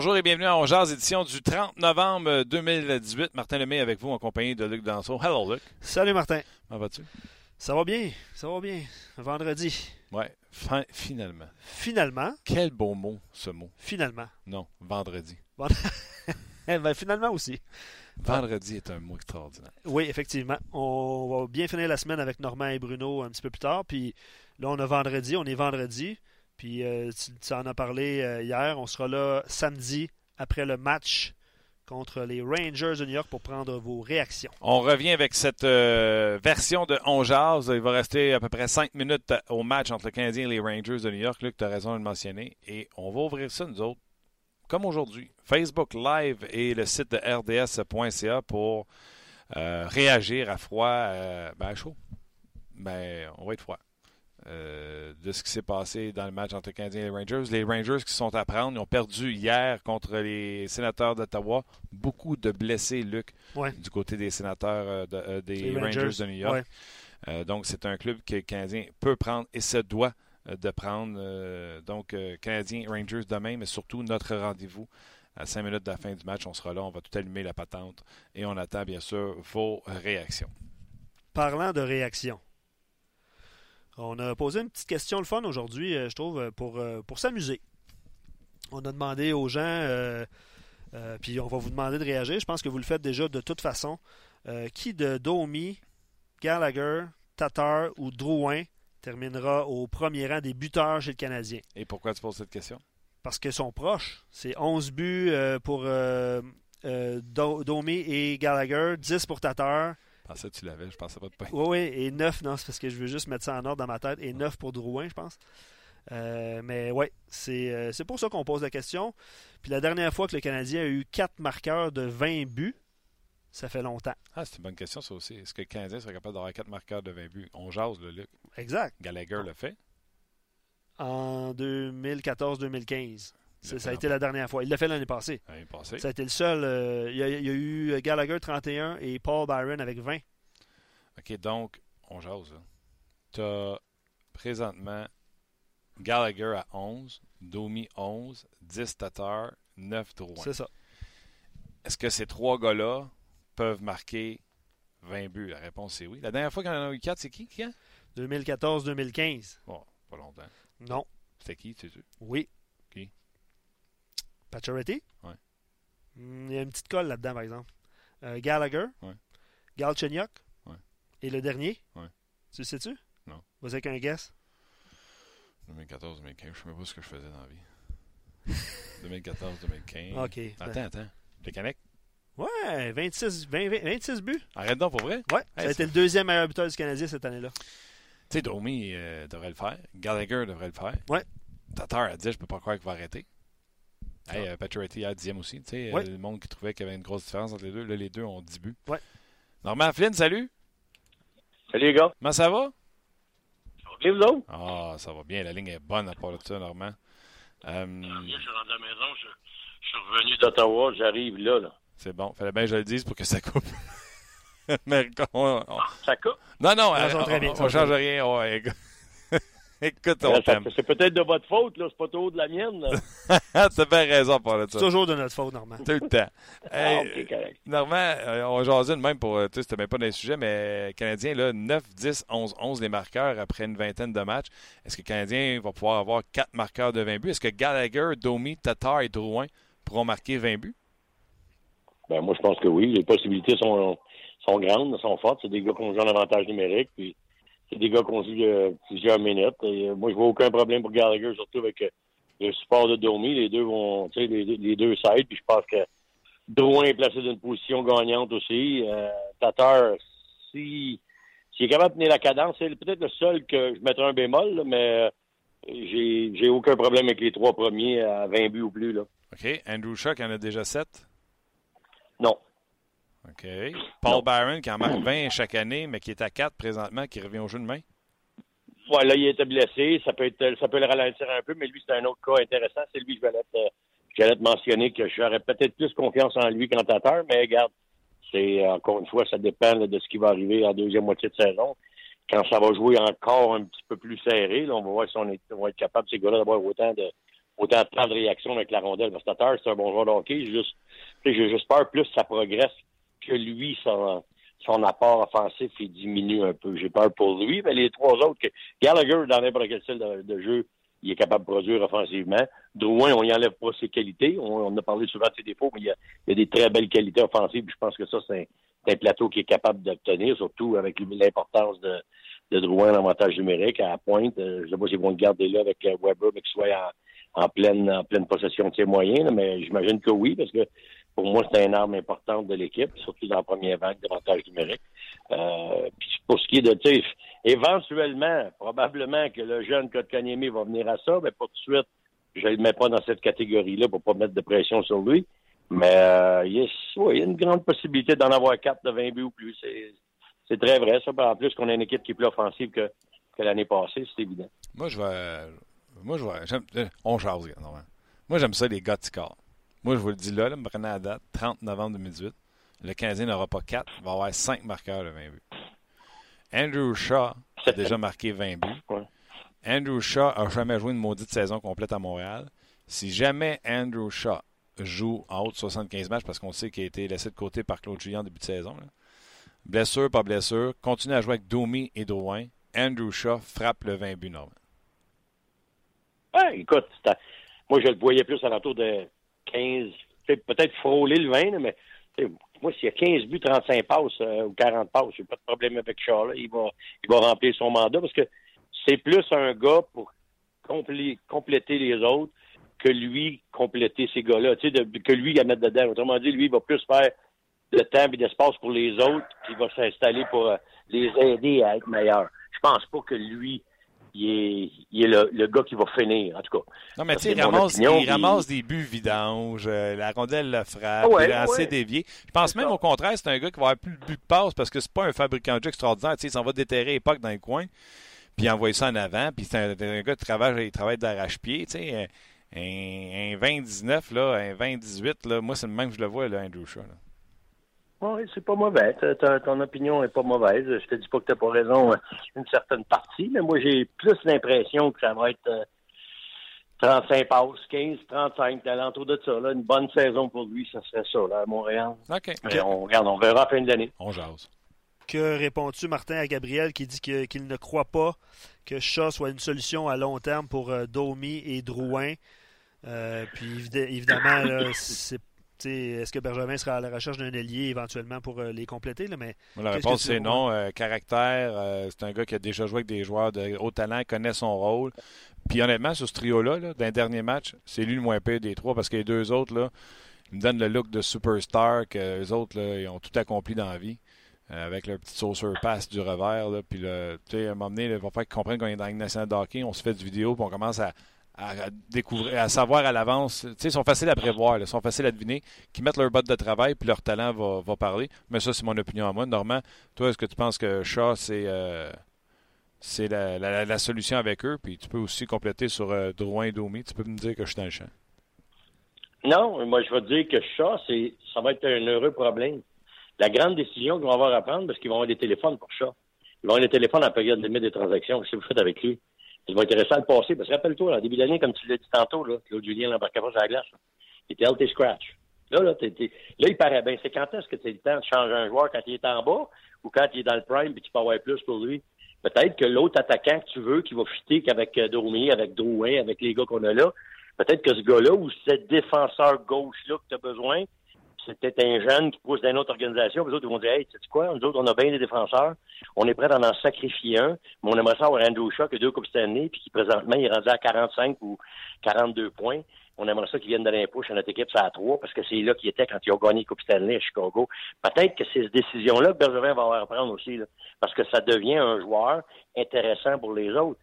Bonjour et bienvenue à Ongeaz, édition du 30 novembre 2018. Martin Lemay avec vous en compagnie de Luc Danseau. Hello, Luc. Salut, Martin. Comment vas-tu? Ça va bien, ça va bien. Vendredi. Ouais, fin, finalement. Finalement. Quel beau mot, ce mot. Finalement. Non, vendredi. Eh ben, finalement aussi. Vendredi est un mot extraordinaire. Oui, effectivement. On va bien finir la semaine avec Normand et Bruno un petit peu plus tard. Puis là, on a vendredi, on est vendredi. Puis euh, tu, en as parlé euh, hier. On sera là samedi après le match contre les Rangers de New York pour prendre vos réactions. On revient avec cette euh, version de On Jazz. Il va rester à peu près 5 minutes au match entre le Canadien et les Rangers de New York. Luc, tu as raison de le mentionner. Et on va ouvrir ça, nous autres, comme aujourd'hui. Facebook Live et le site de rds.ca pour réagir à froid, ben à chaud. Ben, on va être froid. Euh, de ce qui s'est passé dans le match entre les Canadiens et les Rangers. Les Rangers qui sont à prendre, ils ont perdu hier contre les sénateurs d'Ottawa. Beaucoup de blessés, Luc, Ouais. du côté des sénateurs euh, de- euh, des Rangers. Rangers, de New York. ouais. Donc, c'est un club que le Canadien peut prendre et se doit de prendre. Donc, euh, Canadien Rangers demain, mais surtout notre rendez-vous à 5 minutes de la fin du match. On sera là, on va tout allumer la patente et on attend bien sûr vos réactions. Parlant de réaction, on a posé une petite question le fun aujourd'hui, euh, je trouve, euh, pour, euh, pour s'amuser. On a demandé aux gens, euh, euh, puis on va vous demander de réagir. Je pense que vous le faites déjà de toute façon. Euh, qui de Domi, Gallagher, Tatar ou Drouin terminera au premier rang des buteurs chez le Canadien? Et pourquoi tu poses cette question? Parce qu'ils sont proches. C'est 11 buts pour Do- Domi et Gallagher, 10 pour Tatar. Pensais que tu l'avais, je pensais pas de pas. Oui, oui, et 9, non, c'est parce que je veux juste mettre ça en ordre dans ma tête, et 9 pour Drouin, je pense. Euh, mais ouais, c'est euh, c'est pour ça qu'on pose la question. Puis la dernière fois que le Canadien a eu 4 marqueurs de 20 buts, ça fait longtemps. Ah, c'est une bonne question, ça aussi. Est-ce que le Canadien serait capable d'avoir 4 marqueurs de 20 buts? On jase, le Luc. Exact. Gallagher le fait. En 2014-2015. Ça a été la dernière fois. Il l'a fait l'année passée. l'année passée. Ça a été le seul. euh, il, y a, il y a eu Gallagher 31 et Paul Byron avec 20. OK, donc, on jase. Tu as présentement Gallagher à 11, Domi 11, 10 Tatar, 9 Drouin. C'est ça. Est-ce que ces trois gars-là peuvent marquer 20 buts? La réponse est oui. La dernière fois qu'on en a eu 4, c'est qui? qui hein? 2014-2015. Bon, pas longtemps. Non. C'était qui, tu sais? Oui. Pacioretty? Ouais. Hmm, Il y a une petite colle là-dedans, par exemple. Euh, Gallagher? Ouais. Galchenyuk? Ouais. Et le dernier? Ouais. Tu le sais-tu? Non. Vas-y avec un guess. 2014, 2015, je sais même pas ce que je faisais dans la vie. 2014, 2015. OK. Attends, attends. Le Canic? Ouais, 26, 20, 20, 26 buts. Arrête donc pour vrai? Ouais, Hey, ça a été le deuxième meilleur buteur du Canadien cette année-là. Tu sais, Domi euh, devrait le faire. Gallagher devrait le faire. Ouais. Tatar a dit, je peux pas croire qu'il va arrêter. Hey, euh, Pacioretty a dixième aussi. Tu sais, euh, Ouais. le monde qui trouvait qu'il y avait une grosse différence entre les deux. Là, les deux ont 10 buts. Ouais. Normand Flynn, salut. Salut les gars. Comment ça va? Ok, vous autres? Ah, ça va bien. La ligne est bonne à part de ça, Normand. Euh, Je suis rendu à la maison, je, je suis revenu d'Ottawa, j'arrive là, là. c'est bon. Fallait bien que je le dise pour que ça coupe. Mais on- on- Ça coupe? Non, non, Ça euh, on, bien, on, ça sonne change rien. Ouais, écoute. on Euh, ça- t'aime. C'est peut-être de votre faute, là. C'est pas trop de la mienne. là. T'as bien raison pour C'est ça. toujours de notre faute, Normand. Tout le temps. Ah, correct. Normand, euh, on jasait de même pour. euh, Tu sais, c'était même pas dans les sujets, mais Canadien, là, 9, 10, 11, 11 les marqueurs après une vingtaine de matchs. Est-ce que le Canadien va pouvoir avoir 4 marqueurs de 20 buts? Est-ce que Gallagher, Domi, Tatar et Drouin pourront marquer 20 buts? Ben, moi, je pense que oui. Les possibilités sont, sont grandes, sont fortes. C'est des gars qui ont joué en avantage numérique, puis c'est des gars qui ont joué euh, plusieurs minutes. Et, euh, moi, je vois aucun problème pour Gallagher, surtout avec euh, le support de Domi. Les deux vont, tu sais, les, les deux sides, puis je pense que Drouin est placé dans une position gagnante aussi. Euh, Tatar, si, s'il est capable de tenir la cadence, c'est peut-être le seul que je mettrais un bémol, là, mais j'ai, j'ai aucun problème avec les trois premiers à 20 buts ou plus, là. OK. Andrew Shaw qui en a déjà 7. Non. OK. Paul Non. Byron qui en marque 20 chaque année, mais qui est à 4 présentement, qui revient au jeu demain. Ouais, là, il était blessé. Ça peut être, ça peut le ralentir un peu, mais lui, c'est un autre cas intéressant. C'est lui que j'allais te, te mentionner que j'aurais peut-être plus confiance en lui qu'en Tatar, mais regarde, c'est, encore une fois, ça dépend là, de ce qui va arriver en deuxième moitié de saison. Quand ça va jouer encore un petit peu plus serré, là, on va voir si on, est, on va être capable, ces gars-là, d'avoir autant de, autant de temps de réaction avec la rondelle. Parce que c'est un bon joueur de hockey. J'ai juste, j'ai juste peur plus ça progresse que lui, son, son apport offensif, il diminue un peu. J'ai peur pour lui, mais les trois autres, que Gallagher, dans n'importe quel style de, jeu, il est capable de produire offensivement. Drouin, on n'y enlève pas ses qualités. On, a parlé souvent de ses défauts, mais il y, a, il y a des très belles qualités offensives. Je pense que ça, c'est un, plateau qui est capable d'obtenir, surtout avec l'importance de, de Drouin, l'avantage numérique à la pointe. Euh, je ne sais pas s'ils vont le garder là avec euh, Weber, mais qu'il soit en, pleine, en pleine possession de ses moyens, mais j'imagine que oui, parce que pour moi, c'est une arme importante de l'équipe, surtout dans la première vague d'avantage numérique. Euh, puis pour ce qui est de, tu éventuellement, probablement que le jeune Kotkaniemi va venir à ça, mais pas tout de suite. Je ne le mets pas dans cette catégorie-là pour pas mettre de pression sur lui. Mais euh, il, y a, une grande possibilité d'en avoir quatre de 20 buts ou plus. C'est très vrai, ça. En plus qu'on a une équipe qui est plus offensive que, l'année passée, c'est évident. Moi, je vais. Moi, je vais. On jase, non, Moi, j'aime ça, les gars de moi, je vous le dis là, là me prenez la date, 30 novembre 2018. Le Canadien n'aura pas 4, il va avoir 5 marqueurs de 20 buts. Andrew Shaw a déjà marqué 20 buts. Andrew Shaw n'a jamais joué une maudite saison complète à Montréal. Si jamais Andrew Shaw joue en haut de 75 matchs, parce qu'on sait qu'il a été laissé de côté par Claude Julien en début de saison, blessure pas blessure, continue à jouer avec Domi et Drouin, Andrew Shaw frappe le 20 buts normal. écoute, moi je le voyais plus à l'entour de 15, peut-être frôler le 20, mais moi, s'il y a 15 buts, 35 passes euh, ou 40 passes, j'ai pas de problème avec Charles. Il va, il va remplir son mandat parce que c'est plus un gars pour compléter les autres que lui compléter ces gars-là. Sais, que lui à mettre dedans. Autrement dit, lui, il va plus faire de temps et d'espace pour les autres, puis il va s'installer pour euh, les aider à être meilleurs. Je pense pas que lui il est, le, gars qui va finir, en tout cas. Non, mais tu sais, il, ramasse, des buts vidanges, euh, la rondelle le frappe, il est assez dévié. Je pense même au contraire, c'est un gars qui va avoir plus de buts de passe parce que c'est pas un fabricant de jeu extraordinaire. Tu sais, il s'en va déterrer époque dans les coins, puis envoyer ça en avant, puis c'est un, gars qui travaille, il travaille d'arrache-pied, tu sais. Un, 20-19, là, un 20-18, là, moi, c'est le même que je le vois, là, Andrew Shaw. Oui, c'est pas mauvais. ton opinion est pas mauvaise. Je te dis pas que tu n'as pas raison euh, une certaine partie, mais moi, j'ai plus l'impression que ça va être 35 euh, passes, 15, 35, l'entour de ça. Là, une bonne saison pour lui, ça serait ça, là, à Montréal. OK. on, regarde, on verra à la fin de l'année. On jase. Que réponds-tu, Martin, à Gabriel qui dit qu'il ne croit pas que Shaw soit une solution à long terme pour euh, Domi et Drouin? puis évidemment, c'est est-ce que Benjamin sera à la recherche d'un ailier éventuellement pour euh, les compléter? Là, mais la réponse, c'est non. Euh, caractère, euh, c'est un gars qui a déjà joué avec des joueurs de haut talent, connaît son rôle. Puis honnêtement, sur ce trio-là, d'un dernier match, c'est lui le moins pire des trois parce que les deux autres, là, ils me donnent le look de superstar que les autres, là, ils ont tout accompli dans la vie. avec leur petit sauceur passe du revers. Là, puis, à un moment donné, il va falloir qu'ils comprennent qu'on est dans une nationale de hockey. On se fait du vidéo, puis on commence à, à découvrir, à savoir à l'avance. Tu sais, ils sont faciles à prévoir, ils sont faciles à deviner, qui mettent leur botte de travail, puis leur talent va, parler. Mais ça, c'est mon opinion à moi. Normand, toi, est-ce que tu penses que Shaw, c'est euh, c'est la, solution avec eux? Puis tu peux aussi compléter sur euh, Domi. Tu peux me dire que je suis dans le champ. Non, moi, je vais dire que Shaw, c'est, ça va être un heureux problème. La grande décision qu'ils vont avoir à prendre, parce qu'ils vont avoir des téléphones pour Shaw. Ils vont avoir des téléphones à la période limite des transactions. Qu'est-ce que vous faites avec lui? Il va intéressant à le passer. Parce que rappelle-toi, en début d'année, comme tu l'as dit tantôt, là, Claude Julien l'embarquait pas sur la glace. Il était healthy scratch. Là, là, là, il paraît bien. C'est quand est-ce que tu as le temps de changer un joueur quand il est en bas ou quand il est dans le prime et tu peux avoir plus pour lui? Peut-être que l'autre attaquant que tu veux, qui va fitter qu'avec euh, Domi, avec Drouin, avec les gars qu'on a là, peut-être que ce gars-là ou ce défenseur gauche-là que tu as besoin, c'est peut-être un jeune qui pousse dans une autre organisation. Les autres ils vont dire Hey, sais quoi? Nous autres, on a bien des défenseurs. On est prêt à en sacrifier un. Mais on aimerait ça avoir Andrew Shaw qui a deux Coupes Stanley, puis qui présentement il est rendu à 45 ou 42 points. On aimerait ça qu'il vienne de l'impôt chez notre équipe, ça à trois, parce que c'est là qu'il était quand ils ont gagné Coupe Stanley à Chicago. Peut-être que c'est cette décision-là que Bergevin va avoir à prendre aussi, là, parce que ça devient un joueur intéressant pour les autres.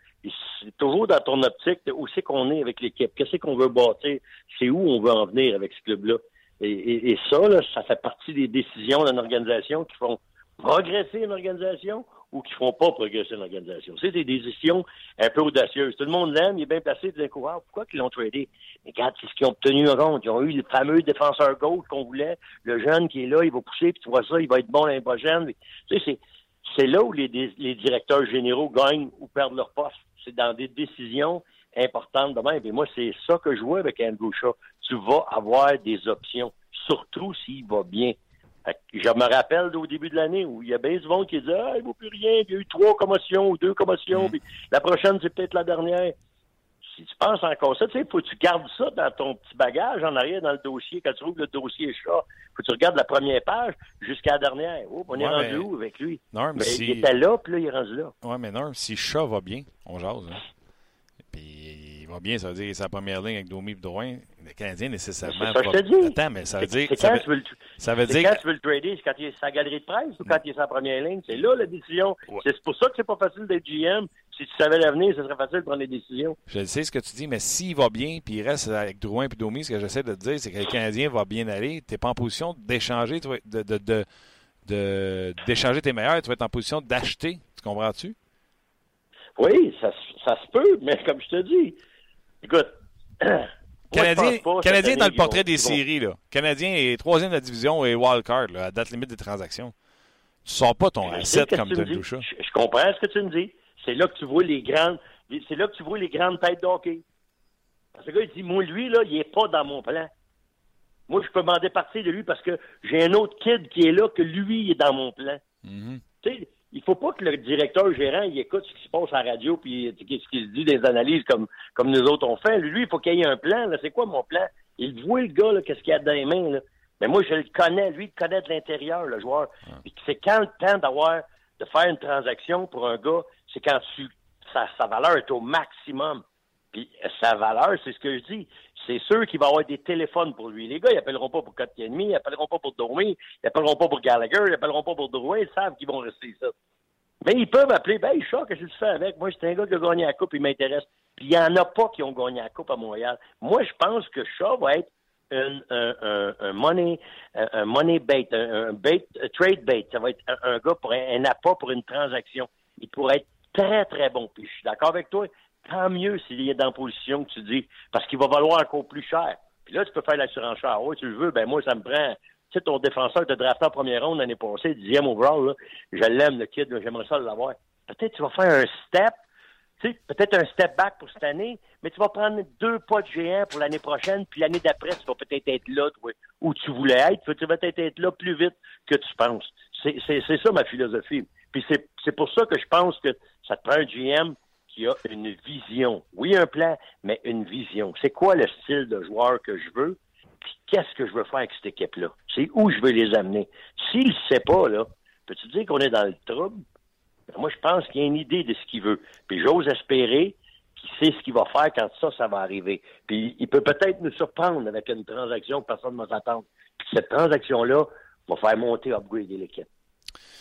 C'est toujours dans ton optique où c'est qu'on est avec l'équipe, qu'est-ce qu'on veut bâtir, c'est où on veut en venir avec ce club-là. Et, ça, ça fait partie des décisions d'une organisation qui font progresser une organisation ou qui font pas progresser une organisation. C'est des décisions un peu audacieuses. Tout le monde l'aime, il est bien placé de coureurs. Pourquoi qu'ils l'ont tradé? Mais regarde, c'est ce qu'ils ont obtenu en compte. Ils ont eu le fameux défenseur gauche qu'on voulait, le jeune qui est là, il va pousser, puis tu vois ça, il va être bon l'année prochaine. Tu sais, c'est là où les, les directeurs généraux gagnent ou perdent leur poste. C'est dans des décisions importantes de même. Et moi, c'est ça que je vois avec Andrew Shaw. Tu vas avoir des options, surtout s'il va bien. Je me rappelle au début de l'année où il y a bien monde qui disait Ah, il ne vaut plus rien, il y a eu trois commotions ou deux commotions, mm. puis la prochaine, c'est peut-être la dernière si tu penses encore ça, tu sais, faut que tu gardes ça dans ton petit bagage en arrière dans le dossier. Quand tu trouves le dossier chat, faut que tu regardes la première page jusqu'à la dernière. Oh, on est rendu où avec lui? Mais Il était là, puis là, il est rendu là. Oui, mais non, si chat va bien, on jase. Hein. Il va bien, ça veut dire sa première ligne avec Domi et Drouin. Le Canadien, nécessairement. C'est ça que je te dis. Attends, mais ça veut dire. C'est quand, tu veux le... ça veut dire... quand tu veux le trader, c'est quand il est sa galerie de presse ou quand il est sa première ligne. C'est là la décision. C'est pour ça que c'est pas facile d'être GM. Si tu savais l'avenir, ce serait facile de prendre des décisions. Je sais ce que tu dis, mais s'il va bien, puis il reste avec Drouin et Domi, ce que j'essaie de te dire, c'est que le Canadien va bien aller. Tu n'es pas en position d'échanger, de, de, de, d'échanger tes meilleurs. Tu vas être en position d'acheter. Tu comprends-tu? Oui, ça, ça se peut, mais comme je te dis, écoute, Canadien, Canadien dans le portrait des séries. Là. Canadien est troisième de la division et wildcard à date limite des transactions. Tu sors pas ton asset comme de Je, je comprends ce que tu me dis. C'est là que tu vois les grandes. C'est là que tu vois les grandes têtes d'hockey. Parce que le gars, il dit Moi, lui, là, il est pas dans mon plan. Moi, je peux m'en départir de lui parce que j'ai un autre kid qui est là que lui il est dans mon plan. Mm-hmm. Tu sais, il faut pas que le directeur gérant il écoute ce qui se passe à la radio puis ce qui se dit des analyses comme comme nous autres on fait. Lui, il faut qu'il y ait un plan. C'est quoi mon plan? Il voit le gars, qu'est-ce qu'il a dans les mains. Là. Mais moi, je le connais. Lui, il connaît de l'intérieur, le joueur. C'est quand le temps d'avoir de faire une transaction pour un gars, c'est quand tu, sa, sa valeur est au maximum. Puis sa valeur, c'est ce que je dis. C'est sûr qu'il va avoir des téléphones pour lui. Les gars, ils appelleront pas pour Kotkaniemi, ils appelleront pas pour Domi, ils appelleront pas pour Gallagher, ils appelleront pas pour Drouin, ils savent qu'ils vont rester ça. Mais ils peuvent appeler, ben, qu'est-ce que tu fais avec? Moi, c'est un gars qui a gagné la Coupe, il m'intéresse. Puis il n'y en a pas qui ont gagné la Coupe à Montréal. Moi, je pense que Shaw va être un, un, money, un, money bait, un, trade bait. Ça va être un, gars pour un, appât pour une transaction. Il pourrait être très, très bon. Puis je suis d'accord avec toi. Tant mieux s'il est dans la position que tu dis, parce qu'il va valoir encore plus cher. Puis là, tu peux faire l'assurance cher. Oui, tu le veux, ben moi, ça me prend. Tu sais, ton défenseur de drafté en première ronde l'année passée, dixième overall, je l'aime, le kid, j'aimerais ça l'avoir. Peut-être tu vas faire un step tu sais, peut-être un step back pour cette année, mais tu vas prendre deux pas de géant pour l'année prochaine, puis l'année d'après, tu vas peut-être être là où tu voulais être, tu vas peut-être être là plus vite que tu penses. C'est ça ma philosophie. Puis c'est pour ça que je pense que ça te prend un GM qui a une vision. Oui, un plan, mais une vision. C'est quoi le style de joueur que je veux? Puis qu'est-ce que je veux faire avec cette équipe-là? C'est où je veux les amener? S'il ne sait pas, là, peux-tu dire qu'on est dans le trouble? Ben, moi, je pense qu'il y a une idée de ce qu'il veut. Puis j'ose espérer qu'il sait ce qu'il va faire quand ça, ça va arriver. Puis il peut peut-être nous surprendre avec une transaction que personne ne va s'attendre. Puis cette transaction-là va faire monter, upgrader l'équipe.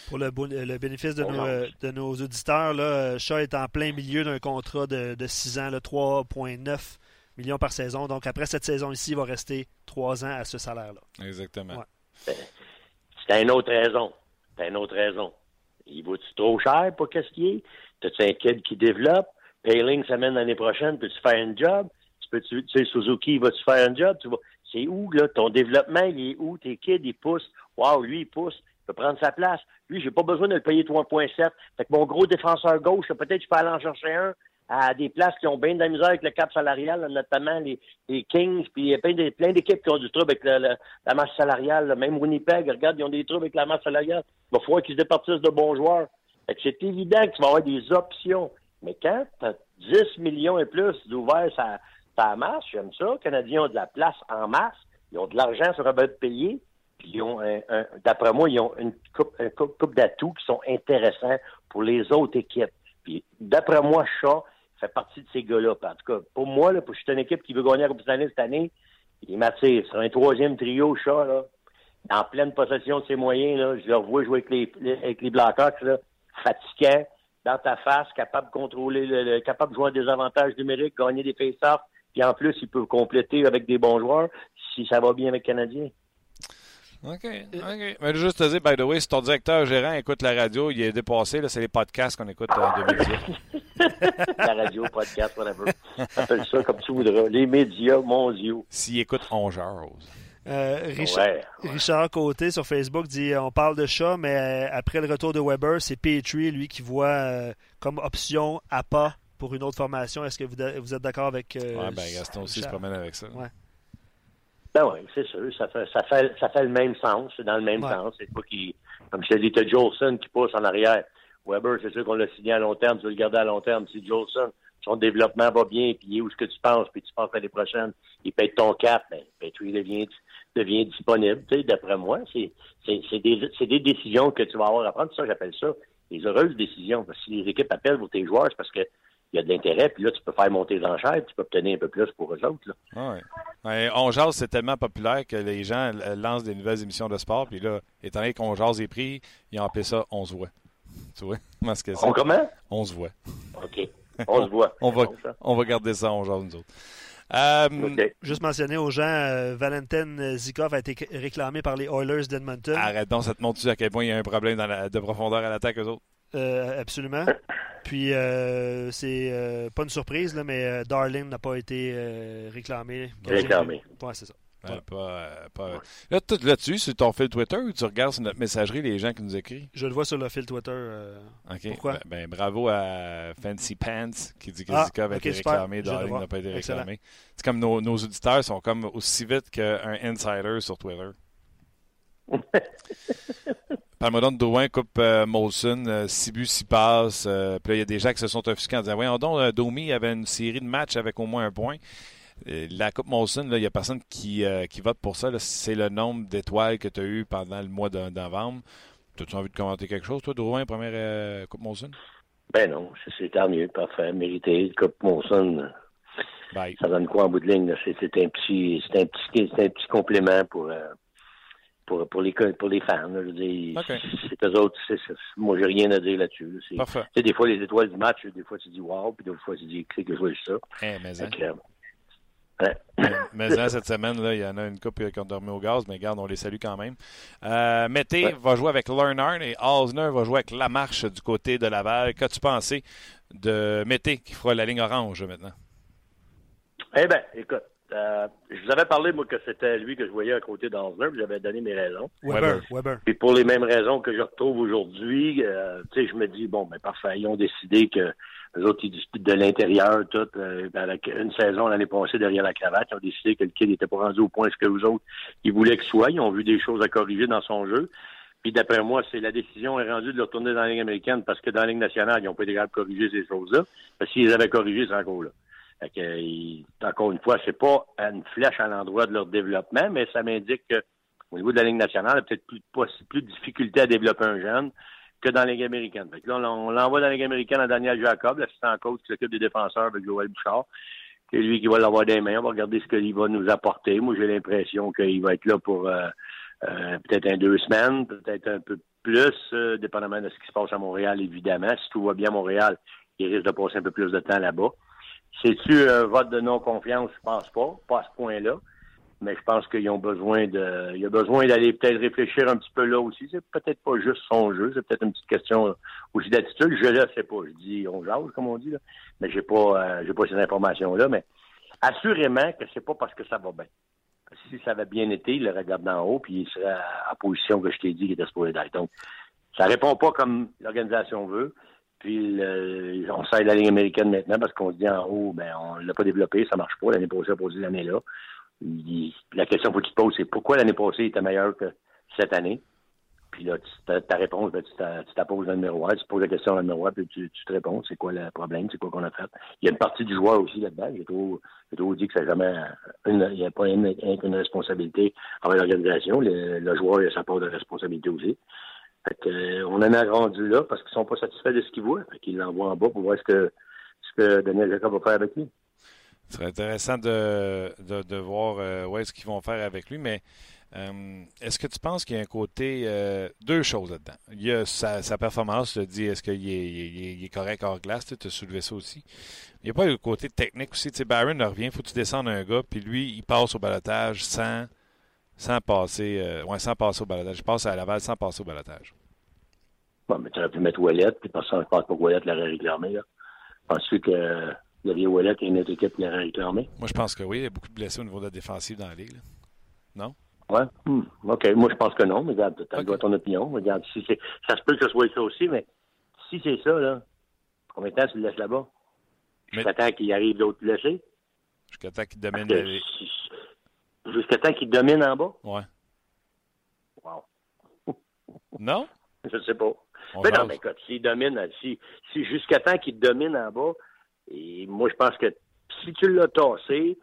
Pour le, le bénéfice de nos, de nos, auditeurs, là, Shaw est en plein milieu d'un contrat de, de 6 ans, 3,9 millions par saison. Donc après cette saison ici, il va rester 3 ans à ce salaire-là. Exactement. Ben, c'est une autre raison. C'est une autre raison. Il vaut-tu trop cher pour qu'est-ce qu'il est? T'as-tu un kid qui développe? Payling s'amène l'année prochaine, peux-tu faire un job? Tu peux tu sais, Suzuki, va-tu faire un job? Tu c'est où, là? Ton développement, il est où? Tes kids, ils poussent. Wow, lui, il pousse. Peut prendre sa place. Lui, j'ai pas besoin de le payer 3.7. Fait que mon gros défenseur gauche, peut-être je peux aller en chercher un à des places qui ont bien de la misère avec le cap salarial, notamment les, Kings, puis il y a plein d'équipes qui ont du trouble avec la masse salariale. Même Winnipeg, regarde, ils ont des troubles avec la masse salariale. Il va falloir qu'ils se départissent de bons joueurs. C'est évident que tu vas avoir des options. Mais quand tu as 10 millions et plus d'ouverts ta masse, j'aime ça. Les Canadiens ont de la place en masse. Ils ont de l'argent sur un de payer. Ils ont, d'après moi, ils ont une coupe, coupe, d'atouts qui sont intéressants pour les autres équipes. Puis d'après moi, Chat, fait partie de ces gars-là. En tout cas, pour moi, là, pour, je suis une équipe qui veut gagner la Coupe cette année, il m'attire. C'est un troisième trio, chat, là, en pleine possession de ses moyens. Là, je le revois jouer avec les, avec les Blackhawks, là, fatiguant, dans ta face, capable de contrôler, le, capable de jouer des avantages numériques, gagner des face-offs, puis en plus, il peut compléter avec des bons joueurs si ça va bien avec le Canadien. OK. OK. Mais juste te dire, by the way, si ton directeur gérant écoute la radio, il est dépassé, là, c'est les podcasts qu'on écoute en 2010. la radio, podcast, whatever. Appelle ça comme tu voudras. Les médias mondiaux. S'il écoute, on euh, Richard, Côté sur Facebook dit on parle de chat, mais euh, après le retour de Weber, c'est Petrie, lui, qui voit euh, comme option APA pour une autre formation. Est-ce que vous, vous êtes d'accord avec. Euh, oui, ben Gaston aussi se promène avec ça. Ouais. Ben oui, c'est sûr. Ça fait, ça, fait, ça fait le même sens. C'est dans le même sens. C'est pas qui. Comme je t'ai dit, tu Jolson qui pousse en arrière. Weber, c'est sûr qu'on l'a signé à long terme. Tu veux le garder à long terme. Si Jolson, son développement va bien, puis où est-ce que tu penses, puis tu penses l'année prochaine, il paye ton cap, ben, ben tu devient, devient disponible. Tu sais, d'après moi, c'est, c'est, c'est, des, c'est des décisions que tu vas avoir à prendre. Ça, j'appelle ça des heureuses décisions. Parce que si les équipes appellent pour tes joueurs, c'est parce que il y a de l'intérêt, puis là, tu peux faire monter les enchères, tu peux obtenir un peu plus pour eux autres. Là. Ouais, on jase, c'est tellement populaire que les gens lancent des nouvelles émissions de sport, puis là, étant donné qu'on jase les prix, ils ont appelé ça On se voit. Tu vois? que on comment? On se voit. OK. On se voit. on, va, on va garder ça, on jase nous autres. Euh, Juste mentionner aux gens, euh, Valentin Zikov a été réclamé par les Oilers d'Edmonton. Arrête donc, ça te montre-tu à quel point il y a un problème de profondeur à l'attaque, eux autres? Euh, absolument. Puis, euh, c'est euh, pas une surprise, là, mais Darling n'a pas été réclamé. Réclamé. Ouais, c'est ça. pas, pas... Là, là-dessus, sur ton fil Twitter ou tu regardes sur notre messagerie les gens qui nous écrivent? Je le vois sur le fil Twitter. Pourquoi? Ben, ben, bravo à Fancy Pants qui dit que ah, Zika a été réclamé, Darling n'a pas été réclamé. C'est comme nos, nos, auditeurs sont comme aussi vite qu'un insider sur Twitter. De Drouin, Coupe euh, Molson, 6 euh, buts, 6 passes. Euh, puis là, il y a des gens qui se sont offusqués en disant Voyons donc, Domi avait une série de matchs avec au moins un point. la Coupe Molson, il n'y a personne qui, qui vote pour ça. C'est le nombre d'étoiles que tu as eu pendant le mois de novembre. As-tu envie de commenter quelque chose, toi, Drouin, première Coupe Molson? Ben non, c'est tant mieux, parfait, mérité. Coupe Molson, ça donne quoi en bout de ligne C'est un petit, c'est un petit, un petit complément pour pour, pour, les, pour les fans. je veux dire, c'est eux autres, c'est, moi, j'ai rien à dire là-dessus. C'est, des fois, les étoiles du match, des fois, tu dis wow, puis d'autres fois, tu dis c'est que je ça. Hey, mais mais hein, cette semaine, là, il y en a une couple qui ont dormi au gaz, mais regarde, on les salue quand même. Euh, Mété va jouer avec Lerner et Osner va jouer avec Lamarche du côté de Laval. Qu'as-tu pensé de Mété qui fera la ligne orange maintenant? Eh bien, écoute, euh, je vous avais parlé, moi, que c'était lui que je voyais à côté d'Ansner, puis j'avais donné mes raisons. Weber, Weber. Puis pour les mêmes raisons que je retrouve aujourd'hui, euh, tu sais, je me dis, bon, ben parfait, ils ont décidé que les autres, ils discutent de l'intérieur, tout, euh, avec une saison l'année passée derrière la cravate, ils ont décidé que le kid n'était pas rendu au point ce que vous autres, ils voulaient qu'il soit. Ils ont vu des choses à corriger dans son jeu. Puis d'après moi, c'est la décision est rendue de le retourner dans la Ligue américaine parce que dans la Ligue nationale, ils n'ont pas été capables de corriger ces choses-là. Parce qu'ils avaient corrigé, c'est encore là. Que, encore une fois, c'est pas une flèche à l'endroit de leur développement, mais ça m'indique qu'au niveau de la Ligue nationale, il y a peut-être plus, plus de difficulté à développer un jeune que dans la Ligue américaine. Fait que là, on, l'envoie dans la Ligue américaine à Daniel Jacob, l'assistant coach qui s'occupe des défenseurs avec Joël Bouchard. C'est lui qui va l'avoir des mains. On va regarder ce qu'il va nous apporter. Moi, j'ai l'impression qu'il va être là pour euh, euh, peut-être un deux semaines, peut-être un peu plus, euh, dépendamment de ce qui se passe à Montréal, évidemment. Si tout va bien à Montréal, il risque de passer un peu plus de temps là-bas. C'est-tu un vote de non-confiance? Je pense pas, pas à ce point-là. Mais je pense qu'ils ont besoin de. Il y a besoin d'aller peut-être réfléchir un petit peu là aussi. C'est peut-être pas juste son jeu, c'est peut-être une petite question aussi d'attitude. Je ne sais pas. Je dis on jase, comme on dit, là. Mais j'ai pas euh, j'ai pas ces informations-là. Mais assurément que c'est pas parce que ça va bien. Si ça avait bien été, il le regarde d'en haut, puis il serait à la position que je t'ai dit qu'il était supposé d'être. Donc, ça répond pas comme l'organisation veut. On sait la ligne américaine maintenant parce qu'on se dit en haut, ben on l'a pas développé, ça marche pas. L'année passée, on posé l'année là. la question que tu te poses, c'est pourquoi l'année passée était meilleure que cette année? Puis là, ta, réponse, ben, tu tu poses dans le miroir, tu poses la question dans le miroir, puis tu, te réponds, c'est quoi le problème, c'est quoi qu'on a fait? Il y a une partie du joueur aussi là-dedans. J'ai toujours, dit que ça jamais il n'y a pas une, une responsabilité avec l'organisation. Le, le, joueur a sa part de responsabilité aussi. Fait que, euh, on en a rendu là parce qu'ils sont pas satisfaits de ce qu'ils voient. Fait qu'ils l'envoient en bas pour voir ce que, ce que Daniel Jacob va faire avec lui. Ce serait intéressant de, de, voir euh, ce qu'ils vont faire avec lui, mais euh, est-ce que tu penses qu'il y a un côté. Deux choses là-dedans? Il y a sa, sa performance, tu te dis, est-ce qu'il est, il est, correct hors glace, tu as soulevé ça aussi. Il n'y a pas le côté technique aussi. Tu sais, Barron revient, il faut que tu descendes un gars, puis lui, il passe au balotage sans sans passer, ouais, sans passer au balotage. Je passe à Laval sans passer au balotage. Bon, mais tu aurais pu mettre Wallet, puis parce que je pense pas que Wallet l'aurait réclamé. Là. Penses-tu que le vieux Wallet et une autre équipe l'aurait réclamé? Moi, je pense que oui. Il y a beaucoup de blessés au niveau de la défensive dans la ligue. Non? Ouais. Hmm. OK. Moi, je pense que non. Mais regarde, tu as ton opinion. Regarde, si ça se peut que ce soit ça aussi, mais si c'est ça, là, combien de temps tu le laisses là-bas? Jusqu'à temps qu'il arrive d'autres blessés? Jusqu'à temps qu'il domine. Les... Jusqu'à temps qu'il domine en bas? Ouais. Wow. non? Je sais pas. Mais non, mais écoute, s'il domine, si, si jusqu'à temps qu'il domine en bas, et moi, je pense que si tu l'as tassé,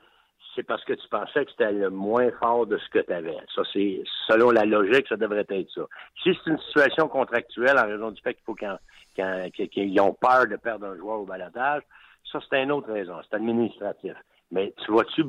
c'est parce que tu pensais que c'était le moins fort de ce que tu avais. Ça, c'est selon la logique, ça devrait être ça. Si c'est une situation contractuelle en raison du fait qu'il faut qu'ils ont peur de perdre un joueur au balotage, ça, c'est une autre raison. C'est administratif. Mais tu vois-tu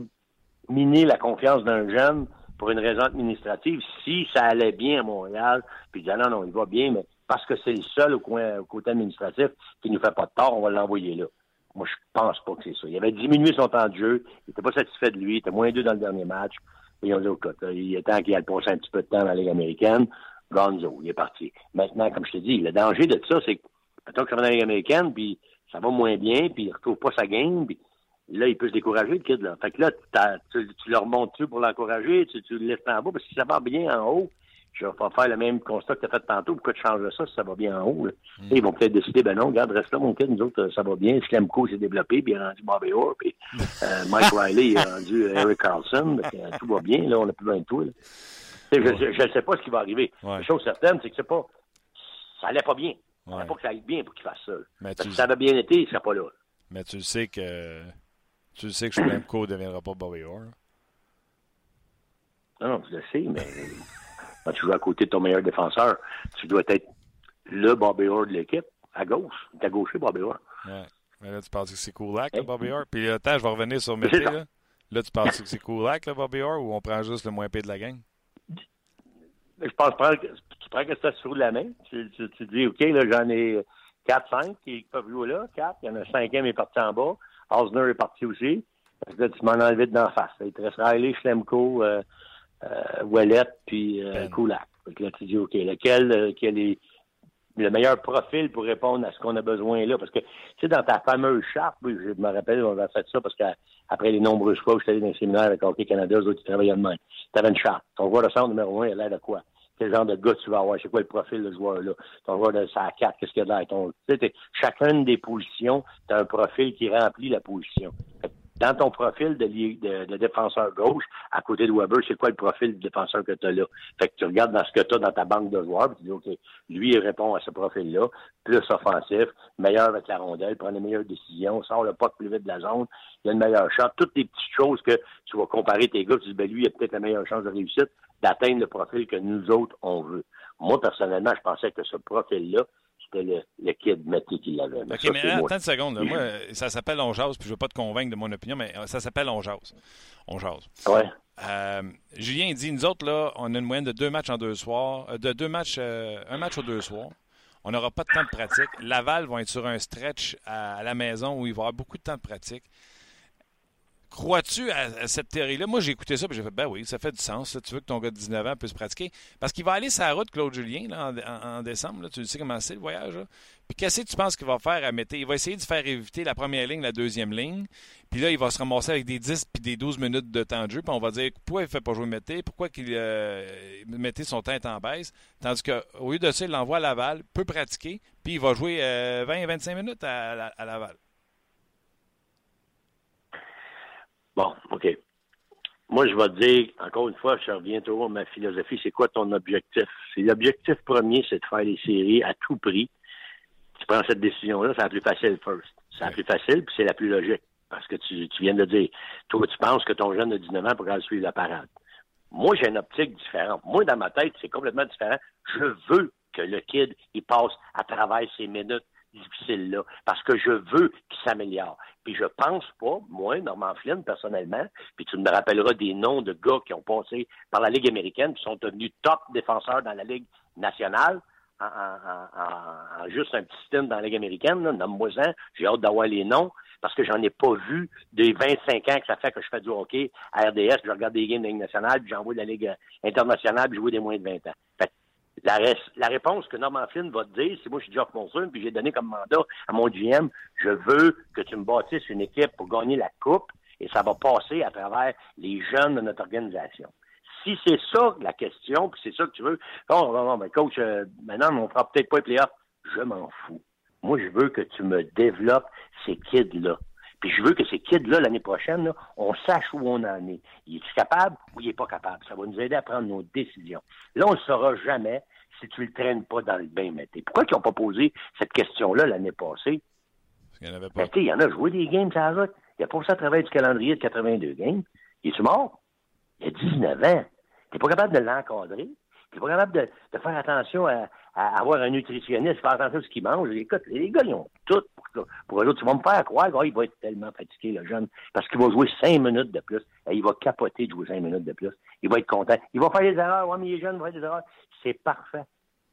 miner la confiance d'un jeune pour une raison administrative? Si ça allait bien à Montréal, puis dire non, non, il va bien, mais parce que c'est le seul au, côté administratif qui nous fait pas de tort, on va l'envoyer là. Moi, je pense pas que c'est ça. Il avait diminué son temps de jeu. Il était pas satisfait de lui. Il était moins deux dans le dernier match. Et ont dit, écoute, il est temps qu'il aille passer un petit peu de temps dans la Ligue américaine. Gonzo, il est parti. Maintenant, comme je te dis, le danger de ça, c'est que, maintenant que ça va dans la Ligue américaine, puis ça va moins bien, puis il retrouve pas sa game, puis là, il peut se décourager, le kid, là. Fait que là, tu, tu le remontes-tu pour l'encourager, tu, tu le laisses en bas, parce que si ça va bien en haut, je vais pas faire le même constat que tu as fait tantôt. Pourquoi tu changes ça si ça va bien en haut? Mm. Ils vont peut-être décider, ben non, regarde, reste là, mon kid, nous autres, ça va bien. Slemko s'est développé, puis il a rendu Bobby Orr, puis euh, Mike Riley il a rendu euh, Eric Carlson. Euh, tout va bien, là, on n'a plus besoin de tout. Je ne sais pas ce qui va arriver. La chose certaine, c'est que c'est pas. Ça allait pas bien. Il ne pas que ça aille bien pour qu'il fasse ça. Si ça avait bien été, il ne serait pas là. Mais tu sais que. Tu sais que Slemko ne deviendra pas Bobby Orr. Non, non, je le sais, mais. Quand tu joues à côté de ton meilleur défenseur, tu dois être le Bobby Orr de l'équipe, à gauche. Tu à gaucher, Bobby Orr. Ouais. Mais là, tu penses que c'est Kulak, le Bobby Orr? Puis attends, je vais revenir sur Mété. Là. là, tu penses que c'est Kulak, le Bobby Orr, ou on prend juste le moins pire de la gang? Je pense que tu prends que ça sur la main. Tu, tu, dis, OK, là, j'en ai 4-5 qui peuvent jouer là. 4. Il y en a un cinquième est parti en bas. Osner est parti aussi. Parce que là, tu m'en as enlevé d'en face. Il te reste Riley, Schlemko, euh, euh, puis euh, Kulak. Donc là, tu dis, OK, lequel, euh, quel est le meilleur profil pour répondre à ce qu'on a besoin là? Parce que, tu sais, dans ta fameuse charte, je me rappelle, on a fait ça parce qu'après les nombreuses fois où je suis allé dans un séminaire avec Hockey Canada, eux autres, ils travaillaient demain. Tu avais une charte. Ton joueur de centre numéro un, il a l'air de quoi? Quel genre de gars tu vas avoir? C'est quoi le profil de joueur-là? Ton joueur de sa 4, qu'est-ce qu'il a de l'air? Ton, chacune des positions, tu as un profil qui remplit la position dans ton profil de, défenseur gauche, à côté de Weber, c'est quoi le profil de défenseur que tu as là? Fait que tu regardes dans ce que tu as dans ta banque de joueurs, puis tu dis, OK, lui, il répond à ce profil-là, plus offensif, meilleur avec la rondelle, prend les meilleures décisions, sort le pas plus vite de la zone, il a une meilleure chance. Toutes les petites choses que tu vas comparer tes gars, tu dis, ben lui, il a peut-être la meilleure chance de réussite d'atteindre le profil que nous autres, on veut. Moi, personnellement, je pensais que ce profil-là, le, kid Matty qui l'avait. OK, mais attends une seconde. Moi, ça s'appelle On Jase, puis je ne veux pas te convaincre de mon opinion, mais euh, ça s'appelle On Jase. On Jase. Ouais. Euh, Julien dit, nous autres, là, on a une moyenne de deux matchs en deux soirs, euh, de deux matchs, un match aux deux soirs. On n'aura pas de temps de pratique. Laval vont être sur un stretch à, la maison où il va y avoir beaucoup de temps de pratique. Crois-tu à, cette théorie-là? Moi, j'ai écouté ça et j'ai fait, ben oui, ça fait du sens. Tu veux que ton gars de 19 ans puisse pratiquer. Parce qu'il va aller sur la route, Claude Julien, en, décembre. Tu sais comment c'est le voyage. Puis qu'est-ce que tu penses qu'il va faire à Mété? Il va essayer de faire éviter la première ligne, la deuxième ligne. Puis là, il va se ramasser avec des 10 puis des 12 minutes de temps de jeu. Puis on va dire, pourquoi il ne fait pas jouer Mété? Pourquoi qu'il euh, Mété son temps en baisse? Tandis qu'au lieu de ça, il l'envoie à Laval, peut pratiquer, puis il va jouer 20-25 euh, minutes à Laval. Bon, OK. Moi, je vais te dire, encore une fois, je reviens toujours à ma philosophie, c'est quoi ton objectif? C'est l'objectif premier, c'est de faire les séries à tout prix. Tu prends cette décision-là, c'est la plus facile first. C'est la plus facile, puis c'est la plus logique. Parce que tu, tu viens de dire, toi, tu penses que ton jeune de 19 ans pourra suivre la parade. Moi, j'ai une optique différente. Moi, dans ma tête, c'est complètement différent. Je veux que le kid, il passe à travers ces minutes difficiles-là, parce que je veux qu'il s'améliore. Puis je pense pas, moi, Norman Flynn, personnellement, puis tu me rappelleras des noms de gars qui ont passé par la Ligue américaine, qui sont devenus top défenseurs dans la Ligue nationale, en, juste un petit stint dans la Ligue américaine, nomme-moi j'ai hâte d'avoir les noms, parce que j'en ai pas vu des 25 ans que ça fait que je fais du hockey à RDS, je regarde des games de la Ligue nationale, puis j'envoie de la Ligue internationale, puis je joue des moins de 20 ans. La, réponse que Norman Flynn va te dire, c'est moi, je suis Jeff Monson, puis j'ai donné comme mandat à mon GM, je veux que tu me bâtisses une équipe pour gagner la coupe, et ça va passer à travers les jeunes de notre organisation. Si c'est ça la question, puis c'est ça que tu veux, non, non, non, mais coach, euh, maintenant, on fera peut-être pas les playoffs. Je m'en fous. Moi, je veux que tu me développes ces kids-là. Puis je veux que ces kids-là, l'année prochaine, on sache où on en est. Il est capable ou il n'est pas capable? Ça va nous aider à prendre nos décisions. Là, on ne le saura jamais si tu le traînes pas dans le bain, Mété. Pourquoi ils n'ont pas posé cette question-là l'année passée? Il y en avait pas. il y en a joué des games, ça route. Il a pas ça à travers du calendrier de 82 games. Il est mort? Il a 19 ans. Tu n'es pas capable de l'encadrer. Tu n'es pas capable de, faire attention à, avoir un nutritionniste, faire attention à ce qu'il mange. Écoute, les gars, ils ont tout pour, pour eux autres. Tu vas me faire croire qu'il va être tellement fatigué, le jeune, parce qu'il va jouer cinq minutes de plus. Et il va capoter de jouer cinq minutes de plus. Il va être content. Il va faire des erreurs. Mais il est jeune, il va faire des erreurs. C'est parfait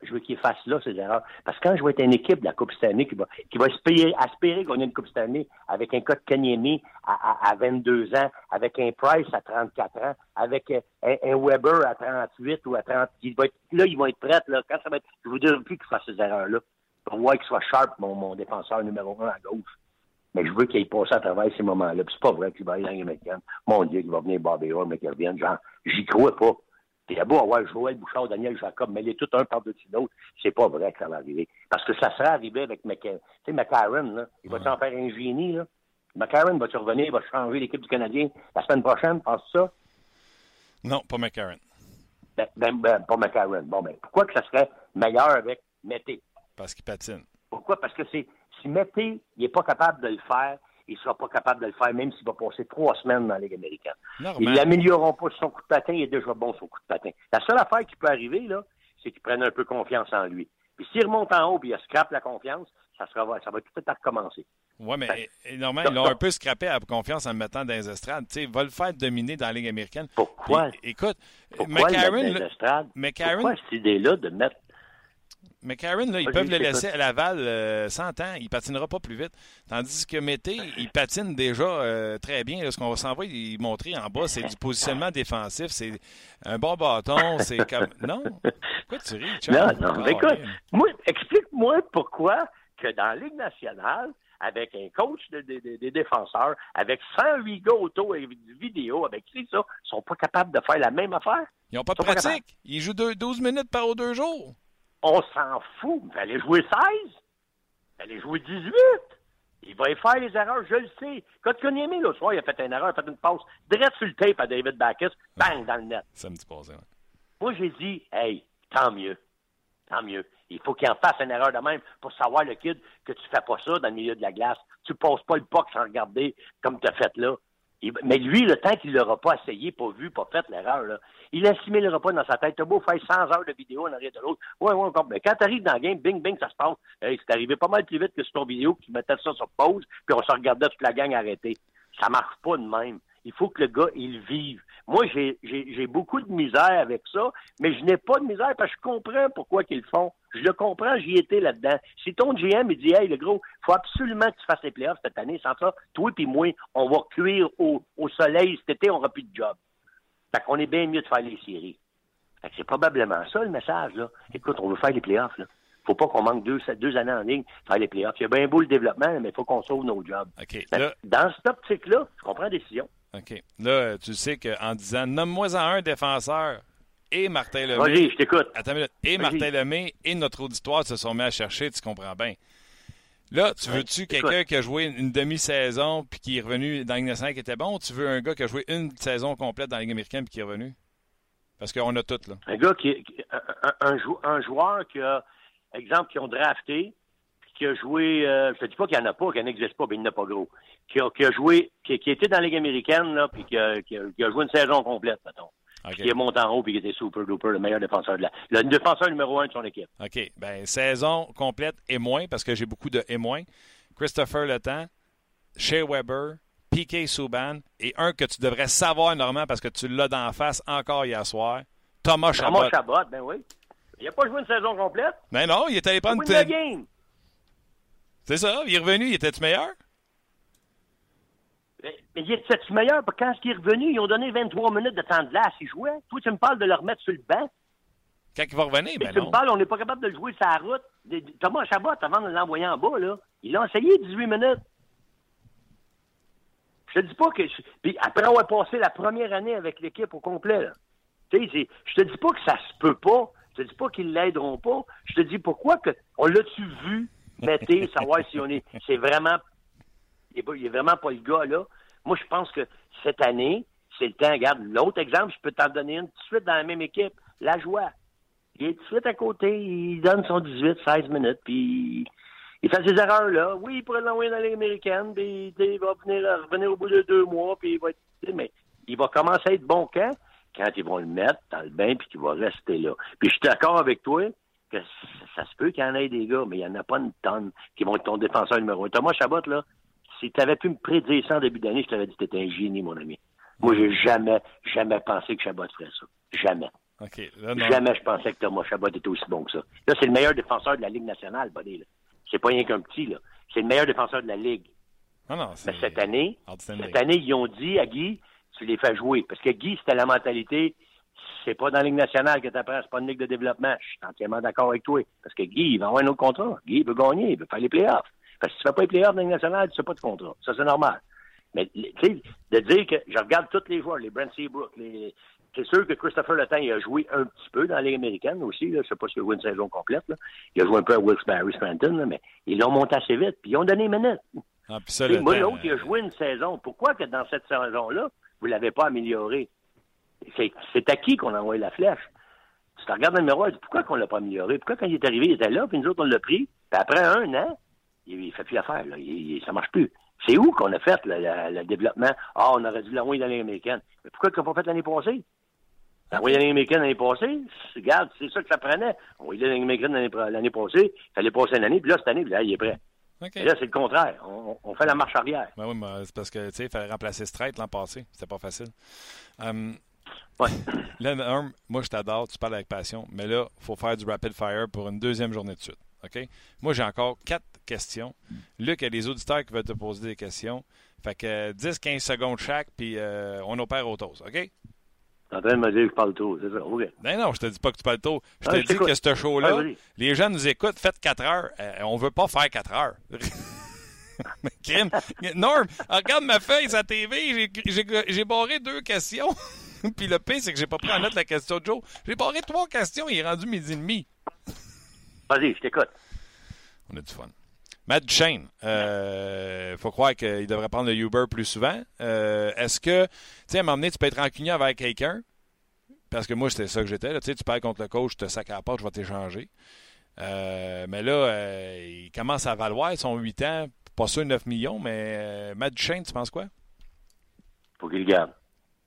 je veux qu'il fasse là ses erreurs. Parce que quand je vais être une équipe de la Coupe Stanley qui va, qui va espérer, aspirer gagner une Coupe Stanley avec un cas de Kanyemi à, à, 22 ans, avec un Price à 34 ans, avec un, Weber à 38 ou à 30, là, ils vont être prêts, là. Quand ça va être, je vous dirai plus qu'il fasse ces erreurs-là. Pour voir qu'il soit sharp, mon, défenseur numéro un à gauche. Mais je veux qu'il passe à travers ces moments-là. Puis c'est pas vrai qu'il va aller dans les Mon Dieu, qu'il va venir Bobby Orr, mais qu'il revienne. J'y crois pas. Il y a beau avoir Joël Bouchard, Daniel Jacob, mais les tout un par-dessus l'autre, c'est pas vrai que ça va arriver. Parce que ça serait arrivé avec sais, McCarron, là, il va s'en faire un génie, là? McCarron va-tu revenir, il va changer l'équipe du Canadien la semaine prochaine, pense ça? Non, pas McCarron. Ben, ben, ben, pas McCarron. Bon, ben, pourquoi que ça serait meilleur avec Mété? Parce qu'il patine. Pourquoi? Parce que c'est, si Mété, il n'est pas capable de le faire, il ne sera pas capable de le faire, même s'il va passer trois semaines dans la Ligue américaine. Ils l'amélioreront pas son coup de patin, il est déjà bon son coup de patin. La seule affaire qui peut arriver, là, c'est qu'il prenne un peu confiance en lui. Puis s'il remonte en haut et il scrape la confiance, ça, sera, ça va tout à recommencer. Oui, mais normalement, ils l'ont un peu scrappé à confiance en le mettant dans les estrades. Tu sais, va le faire dominer dans la Ligue américaine. Pourquoi? écoute, Pourquoi McCarron. Pourquoi cette idée-là de mettre mais Karen, là, ils peuvent le laisser à Laval euh, 100 ans. Il patinera pas plus vite. Tandis que Mété, il patine déjà euh, très bien. ce qu'on va s'en y montrer en bas, c'est du positionnement défensif. C'est un bon bâton. C'est comme. Non? Pourquoi tu ris, Charles? Non, non. écoute, moi, explique-moi pourquoi que dans la Ligue nationale, avec un coach des défenseurs, avec 108 gars auto et vidéo, avec qui ça, ils sont pas capables de faire la même affaire? Ils n'ont pas de pratique. Ils jouent 12 minutes par deux jours. On s'en fout. Il fallait jouer 16. Il fallait jouer 18. Il va y faire les erreurs, je le sais. Quand tu connais le soir, il a fait une erreur, il a fait une passe direct sur le tape à David Backus, bang, dans le net. Ça me dit pas ça. Moi, j'ai dit, hey, tant mieux. Tant mieux. Il faut qu'il en fasse une erreur de même pour savoir, le kid, que tu fais pas ça dans le milieu de la glace. Tu passes pas le puck sans regarder comme tu as fait là mais lui, le temps qu'il l'aura pas essayé, pas vu, pas fait l'erreur, il assimilera pas dans sa tête. T'as beau faire 100 heures de vidéo en arrière de l'autre. Ouais, ouais, mais quand t'arrives dans le game, bing, bing, ça se passe. C'est arrivé pas mal plus vite que sur ton vidéo, que tu mettais ça sur pause, puis on se regardait toute la gang arrêtée. Ça marche pas de même. Il faut que le gars, il vive. Moi, j'ai beaucoup de misère avec ça, mais je n'ai pas de misère parce que je comprends pourquoi qu'ils le font. Je le comprends, j'y étais là-dedans. Si ton GM, il dit, hey, le gros, faut absolument que tu fasses les playoffs cette année. Sans ça, toi et moi, on va cuire au, soleil cet été, on n'aura plus de job. Fait qu'on est bien mieux de faire les séries. Fait que c'est probablement ça, le message, là. Écoute, on veut faire les playoffs, là faut pas qu'on manque deux, deux années en ligne faire les playoffs. Il y a bien beau le développement, mais il faut qu'on sauve nos jobs. Dans cette optique-là, je comprends la décision. OK. Là, tu sais qu'en disant nomme-moi en un défenseur et Martin Lemay. Vas-y, je t'écoute. Attends une minute. Et Martin Lemay et notre auditoire se sont mis à chercher, tu comprends bien. Là, tu veux-tu quelqu'un qui a joué une demi-saison puis qui est revenu dans Ligue nationale qui était bon ou tu veux un gars qui a joué une saison complète dans la Ligue américaine puis qui est revenu? Parce qu'on a tout, là. Un gars qui. Un, un, joueur qui a. Exemple, qui ont drafté, qui a joué. Euh, je te dis pas qu'il n'y en a pas, qu'il n'existe pas, mais il n'y en a pas gros qui a, joué, qui, qui, était dans la Ligue américaine, là, puis qui a, qui, a, joué une saison complète, mettons. Qui est monté en haut puis qui était super duper le meilleur défenseur de la. Le défenseur numéro un de son équipe. OK. Ben, saison complète et moins, parce que j'ai beaucoup de et moins. Christopher Le Temps, Shea Weber, P.K. Souban et un que tu devrais savoir, Normand, parce que tu l'as d'en face encore hier soir. Thomas Chabot. Thomas Chabot, ben oui. Il n'a pas joué une saison complète. Ben non, il était allé prendre une. C'est ça, il est revenu, il était-tu meilleur? Mais, il est-tu meilleur? Quand il est revenu, ils ont donné 23 minutes de temps de glace. Il jouait. Toi, tu me parles de le remettre sur le banc. Quand il va revenir, ben tu me parles, on n'est pas capable de le jouer sur la route. Thomas Chabot, avant de l'envoyer en bas, là, il a essayé 18 minutes. Je te dis pas que. Puis après avoir passé la première année avec l'équipe au complet, là. Tu sais, je te dis pas que ça se peut pas. Je te dis pas qu'ils l'aideront pas. Je te dis pourquoi que. On l'a-tu vu, mettez, savoir si on est. C'est vraiment Il n'est vraiment pas le gars, là. Moi, je pense que cette année, c'est le temps. Regarde, l'autre exemple, je peux t'en donner une tout de suite dans la même équipe. La joie. Il est tout de suite à côté, il donne son 18-16 minutes, puis il fait ses erreurs là. Oui, il pourrait l'envoyer dans Ligue américaine, puis il va venir, revenir au bout de deux mois, puis il va être. Mais il va commencer à être bon quand? Quand ils vont le mettre dans le bain, puis qu'il va rester là. Puis je suis d'accord avec toi que ça, se peut qu'il y en ait des gars, mais il n'y en a pas une tonne qui vont être ton défenseur numéro un. Thomas Chabot, là, si tu avais pu me prédire ça en début d'année, je t'aurais dit que tu étais un génie, mon ami. Moi, j'ai jamais, jamais pensé que Chabot ferait ça. Jamais. jamais je pensais que Thomas Chabot était aussi bon que ça. Là, c'est le meilleur défenseur de la Ligue nationale, Buddy. C'est pas rien qu'un petit, là. C'est le meilleur défenseur de la Ligue. Mais cette année, cette année, ils ont dit à Guy, tu les fais jouer. Parce que Guy, c'était la mentalité, c'est pas dans la Ligue nationale que tu apprends, c'est pas une ligue de développement. Je suis entièrement d'accord avec toi. Parce que Guy, il va avoir un autre contrat. Guy, il veut gagner, il veut faire les playoffs. Parce que si tu fais pas les playoffs dans la nationale, tu fais pas de contrat. Ça, c'est normal. Mais, tu sais, de dire que je regarde tous les joueurs, les Brent Seabrook, les, c'est sûr que Christopher Letang, il a joué un petit peu dans la Ligue américaine aussi. Là. Je ne sais pas s'il a joué une saison complète. Là. Il a joué un peu à Wilkes-Barre, Scranton, mais ils l'ont monté assez vite. Puis ils ont donné une minute. Ah, puis ça, moi, l'autre, il a joué une saison. Pourquoi que dans cette saison-là, vous ne l'avez pas amélioré? C'est à qui qu'on a envoyé la flèche? Tu te regardes dans le miroir, pourquoi qu'on ne l'a pas amélioré? Pourquoi quand il est arrivé, il était là, puis nous autres, on l'a pris? Puis après un an, il ne fait plus l'affaire. Ça ne marche plus. C'est où qu'on a fait le, développement? Ah, on aurait dû l'envoyer dans l'année américaine. Mais pourquoi qu'on n'a pas fait l'année passée? Envoyer l'année américaine l'année passée, regarde, c'est ça que ça prenait. Envoyer l'année américaine l'année passée, il fallait passer une année, puis là, cette année, là, il est prêt. Et là, c'est le contraire. On, fait la marche arrière. Ben oui, mais c'est parce que, tu sais, il fallait remplacer Straight l'an passé. C'était pas facile. Um, Là, moi, je t'adore, tu parles avec passion, mais là, il faut faire du rapid fire pour une deuxième journée de suite. OK? Moi, j'ai encore quatre questions. Luc, il y a des auditeurs qui veulent te poser des questions. Fait que 10-15 secondes chaque, puis euh, on opère au toast. OK? T'es en train de me dire que je parle trop, c'est ça? OK. Ben non, je te dis pas que tu parles trop. Je te dis que ce show-là, les gens nous écoutent, faites 4 heures. Euh, on veut pas faire 4 heures. Norm, regarde ma feuille sa TV, j'ai barré deux questions. Puis le pire, c'est que j'ai pas pris en note la question de Joe. J'ai barré trois questions, il est rendu midi et demi. Vas-y, je t'écoute. On a du fun. Matt Duchesne, il euh, faut croire qu'il devrait prendre le Uber plus souvent. Euh, est-ce que, tu sais, à un moment donné, tu peux être rancunier avec quelqu'un? Parce que moi, c'était ça que j'étais. Tu sais, tu parles contre le coach, je te sac à la porte, je vais t'échanger. Euh, mais là, il commence à valoir son 8 ans, pas sûr 9 millions, mais Matt Duchesne, tu penses quoi? Faut qu'il garde.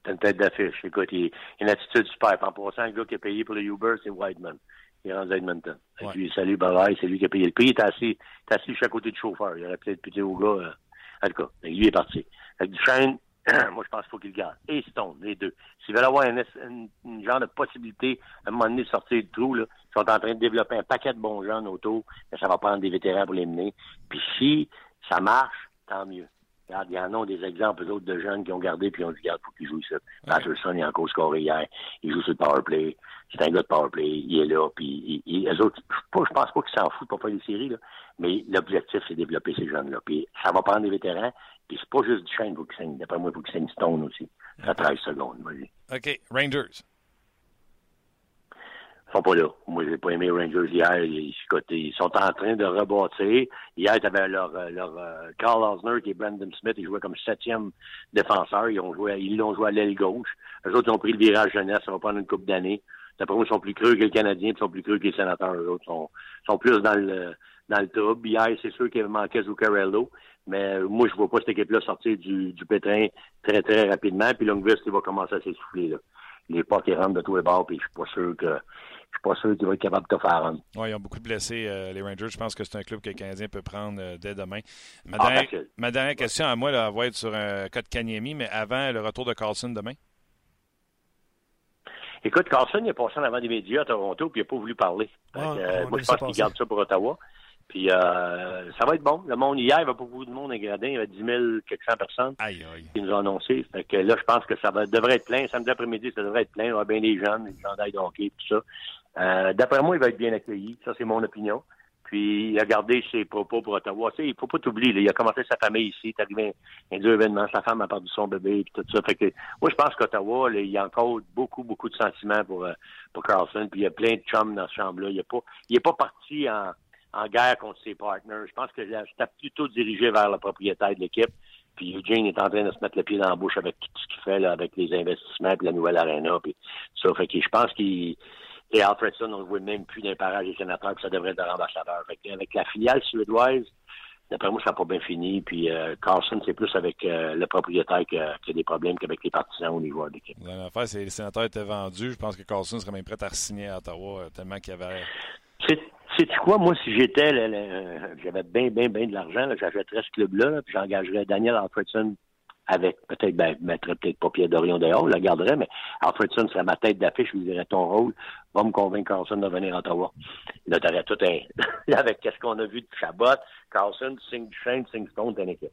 T'as une tête d'affiche. Écoute, il, a une attitude super. En passant, le gars qui a payé pour le Uber, c'est Whiteman il est rendu à Edmonton. Ouais. Puis, salut, bye c'est lui qui a payé le prix. Il est assis, il est assis juste à côté du chauffeur. Il aurait peut-être pu dire au gars, euh, en tout cas, lui est parti. Avec Duchesne, moi, je pense qu'il faut qu'il garde. Et Stone, les deux. S'ils veulent avoir une, genre de possibilité, à un moment donné, de sortir du trou, là, ils sont en train de développer un paquet de bons jeunes autour, mais ça va prendre des vétérans pour les mener. Puis si ça marche, tant mieux. Regarde, il y en a des exemples, d'autres de jeunes qui ont gardé puis ont dit, regarde, faut qu'il joue ça. Patterson, il a encore scoré hier. Il joue sur le power play. C'est un gars de power play. Il est là. Puis il, les autres, je, pense pas qu'ils s'en foutent pour faire des séries, là. Mais l'objectif, c'est de développer ces jeunes-là. Puis ça va prendre des vétérans. Puis c'est pas juste du chaîne pour qu'il saigne. D'après moi, faut qu'il saigne Stone aussi. Ça 13 secondes, vas-y. OK. Rangers sont pas là. Moi, j'ai pas aimé les Rangers hier. Ils, sont en train de rebâtir. Hier, tu avais leur, euh, leur euh, Carl Osner qui est Brandon Smith. Ils jouaient comme septième défenseur. Ils ont joué, ils l'ont joué à l'aile gauche. Eux autres, ils ont pris le virage jeunesse. Ça va prendre une coupe d'années. D'après moi, ils sont plus creux que les Canadiens, ils sont plus creux que les sénateurs. Eux autres sont, sont plus dans le dans le top. Hier, c'est sûr qu'il manquait Zuccarello. Mais moi, je vois pas cette équipe-là sortir du, du pétrin très, très rapidement. Puis Longvist, il va commencer à s'essouffler. Là. Les pas qui rentrent de tous les bords, puis je suis pas sûr que je suis pas sûr qu'il va être capable de faire un. Oui, ils ont beaucoup de blessés, euh, les Rangers. Je pense que c'est un club que le Canadien peut prendre euh, dès demain. Ma, ah, dernière, ma dernière, question à moi là, va être sur un cas de Kanyemi, mais avant le retour de Carlson demain? Écoute, Carlson, il est passé en avant des médias à Toronto, puis il n'a pas voulu parler. Ah, euh, moi, je pense qu'il garde ça pour Ottawa. Puis euh, ça va être bon. Le monde hier, il y avait pas beaucoup de monde à Gradin. Il y avait 10 000, quelques cent personnes aïe, aïe. qui nous ont annoncé. Fait que là, je pense que ça va, devrait être plein. Samedi après-midi, ça devrait être plein. Il y aura bien des jeunes, des gens de hockey, tout ça. Euh, D'après moi, il va être bien accueilli. Ça, c'est mon opinion. Puis, il a gardé ses propos pour Ottawa. Tu sais, il faut pas t'oublier. Il a commencé sa famille ici. Il est arrivé un, deux événements. Sa femme a perdu son bébé et tout ça. Fait que, moi, je pense qu'Ottawa, il y a encore beaucoup, beaucoup de sentiments pour, euh, pour Carlson. Puis, il y a plein de chums dans ce chambre-là. Il n'est pas, est pas parti en, en guerre contre ses partenaires. Je pense que c'était plutôt dirigé vers le propriétaire de l'équipe. Puis Eugene est en train de se mettre le pied dans la bouche avec tout ce qu'il fait là, avec les investissements puis la nouvelle arena. Puis ça fait que je pense qu'il et Alfredson, on ne voit même plus d'un parage des sénateurs, puis ça devrait être un ambassadeur. avec la filiale suédoise, d'après moi, ça n'a pas bien fini. Puis euh, Carlson, c'est plus avec euh, le propriétaire qui a, des problèmes qu'avec les partisans au niveau de l'équipe. L'affaire, c'est que les sénateurs étaient vendus. Je pense que Carlson serait même prêt à signer à Ottawa euh, tellement qu'il y avait. Sais-tu quoi? Moi, si j'étais, j'avais bien, bien, bien de l'argent, j'achèterais ce club-là, puis j'engagerais Daniel Alfredson avec peut-être, ben, mettrais peut-être pas Pierre Dorion dehors, je le garderais, mais Alfredson serait ma tête d'affiche, je lui dirais ton rôle, va me convaincre Carlson de venir à Ottawa. Là, t'aurais tout un, avec qu'est-ce qu'on a vu de Chabot, Carlson, Sing Shane, Sing Stone, t'es une équipe,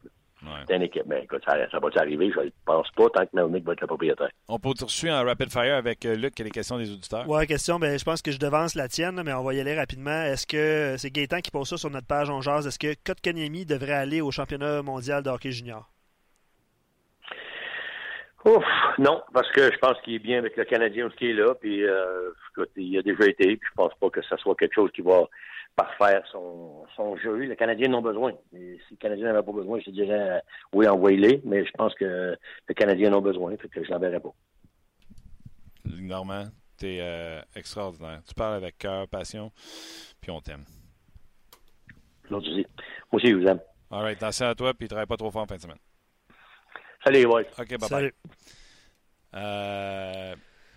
T'es une équipe. Mais écoute, ça, ça va arriver? Je ne pense pas tant que Melnick va être le propriétaire. On peut poursuivre en rapid fire avec euh, Luc et les questions des auditeurs. Oui, question. Ben, je pense que je devance la tienne, mais on va y aller rapidement. Est-ce que c'est Gaétan qui pose ça sur notre page On jase? Est-ce que Kotkaniemi devrait aller au championnat mondial de hockey junior? Ouf, non, parce que je pense qu'il est bien avec le Canadien ce qui est là, puis euh, il a déjà été, puis je pense pas que ce soit quelque chose qui va parfaire son, son jeu. Les Canadiens n'ont besoin. Et si les Canadiens n'avaient pas besoin, je te dirais euh, oui, envoyez-les, mais je pense que les Canadiens n'ont besoin, fait que je l'enverrai pas. Normand, tu es euh, extraordinaire. Tu parles avec cœur, passion, puis on t'aime. Moi aussi, je vous aime. All right, attention à toi, puis travaille pas trop fort en fin de semaine. Salut, ouais. OK, bye bye. Euh,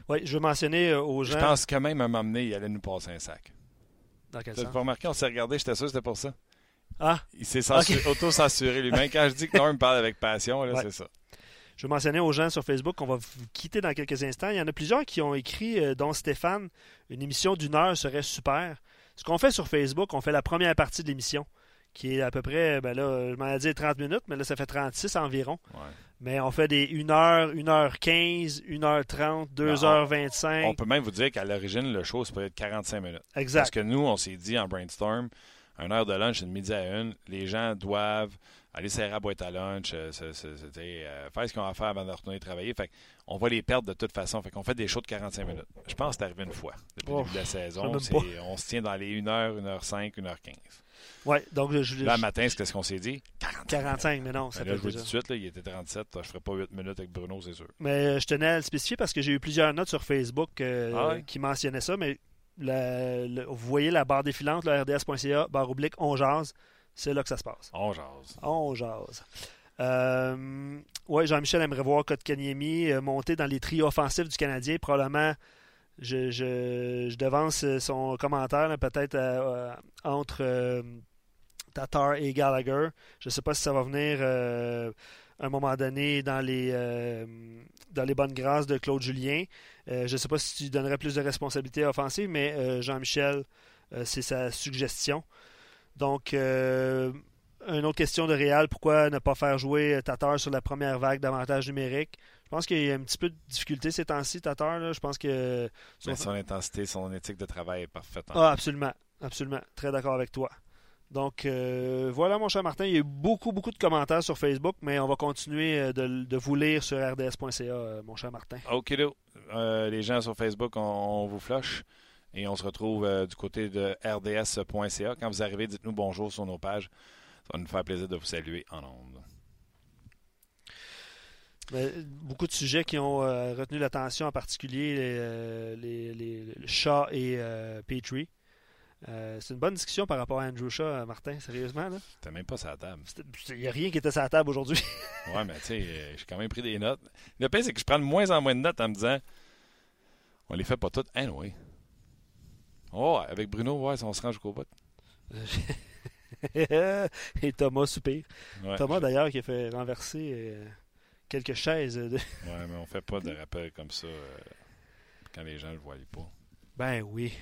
oui, je veux mentionner euh, aux gens. Je pense quand même à m'amener, il allait nous passer un sac. Dans quel sens? remarqué, on s'est regardé, j'étais sûr que c'était pour ça. Ah. Il s'est auto-censuré lui-même. Quand je dis que Norm parle avec passion, là, c'est ça. Je veux mentionner aux gens sur Facebook qu'on va vous quitter dans quelques instants. Il y en a plusieurs qui ont écrit, euh, dont Stéphane, une émission d'une heure serait super. Ce qu'on fait sur Facebook, on fait la première partie de l'émission, qui est à peu près, ben là, je m'en ai dit 30 minutes, mais là, ça fait 36 environ. Ouais. Mais on fait des 1h, 1h15, 1h30, 2h25. On peut même vous dire qu'à l'origine, le show, ça peut être 45 minutes. Exact. Parce que nous, on s'est dit en brainstorm, une heure de lunch, de midi à une, les gens doivent aller serrer la boîte à lunch, euh, euh, faire ce qu'on va faire avant de retourner travailler. Fait on va les perdre de toute façon. Fait qu'on fait des shows de 45 minutes. Je pense que c'est arrivé une fois depuis le début de la saison. On se tient dans les 1h, 1h5, 1h15. Oui, donc je, Là, matin, c'est ce qu'on s'est dit? 45. mais non. Ça ben là, je vous dis tout de suite, là, il était 37. Je ne ferai pas 8 minutes avec Bruno, c'est sûr. Mais euh, je tenais à le spécifier parce que j'ai eu plusieurs notes sur Facebook euh, ah qui mentionnaient ça, mais vous voyez la barre défilante, le rds.ca, barre oblique, on jase. C'est là que ça se passe. On jase. On jase. Euh, oui, Jean-Michel aimerait voir Kotkaniemi euh, monter dans les trios offensifs du Canadien. Probablement, je, je, devance son commentaire peut-être entre Tatar et Gallagher. Je ne sais pas si ça va venir euh, un moment donné dans les, euh, bonnes grâces de Claude Julien. Euh, je ne sais pas si tu donnerais plus de responsabilités offensives, mais Jean-Michel, c'est sa suggestion. Donc, une autre question de Réal, pourquoi ne pas faire jouer Tatar sur la première vague d'avantage numérique? Je pense qu'il y a un petit peu de difficulté ces temps-ci, Tatar. Je pense que. son intensité, son éthique de travail est parfaite. Ah, absolument. Absolument. Très d'accord avec toi. Donc euh, voilà, mon cher Martin, il y a eu beaucoup, beaucoup de commentaires sur Facebook, mais on va continuer euh, de, vous lire sur rds.ca, euh, mon cher Martin. OK, les gens sur Facebook, on, vous flush et on se retrouve du côté de rds.ca. Quand vous arrivez, dites-nous bonjour sur nos pages. Ça va nous faire plaisir de vous saluer en ondes. beaucoup de sujets qui ont retenu l'attention, en particulier les, les, chats et Petrie. Euh, c'est une bonne discussion par rapport à Andrew Shaw, euh, Martin, sérieusement. là? T'as même pas sa table. Il n'y a rien qui était sur la table aujourd'hui. ouais, mais tu sais, euh, j'ai quand même pris des notes. Le pire, c'est que je prends de moins en moins de notes en me disant on les fait pas toutes. Hein, oui. Oh, avec Bruno, ouais, on se range jusqu'au bout. Et Thomas soupire. Thomas, d'ailleurs, qui a fait renverser quelques chaises. De... ouais, mais on fait pas de rappel comme ça quand les gens le voient pas. Ben oui.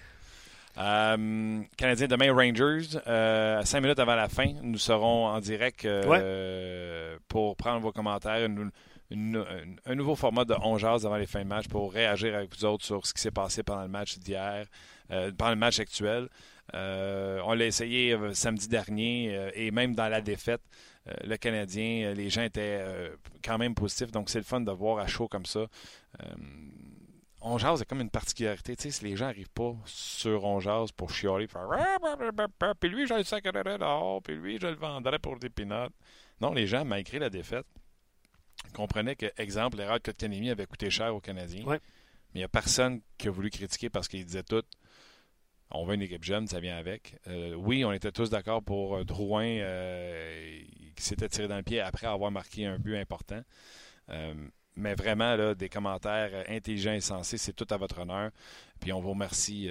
Euh, Canadien demain, Rangers. Euh, cinq minutes avant la fin, nous serons en direct euh, pour prendre vos commentaires. un nouveau format de 11 heures avant les fins de match pour réagir avec vous autres sur ce qui s'est passé pendant le match d'hier, pendant le match actuel. On l'a essayé samedi dernier et même dans la défaite, le Canadien, les gens étaient quand même positifs. Donc c'est le fun de voir à chaud comme ça on jase, c'est comme une particularité. Tu sais, si les gens n'arrivent pas sur on jase pour chialer, faire puis lui, je le sacrerais dehors, puis lui, je le vendrais pour des pinottes. Non, les gens, malgré la défaite, comprenaient que, exemple, l'erreur de Kotkaniemi avait coûté cher aux Canadiens. Ouais. Mais il n'y a personne qui a voulu critiquer parce qu'il disait tout. On veut une équipe jeune, ça vient avec. Euh, oui, on était tous d'accord pour euh, Drouin euh, qui s'était tiré dans le pied après avoir marqué un but important. Mais vraiment, là, des commentaires intelligents et sensés, c'est tout à votre honneur. Puis on vous remercie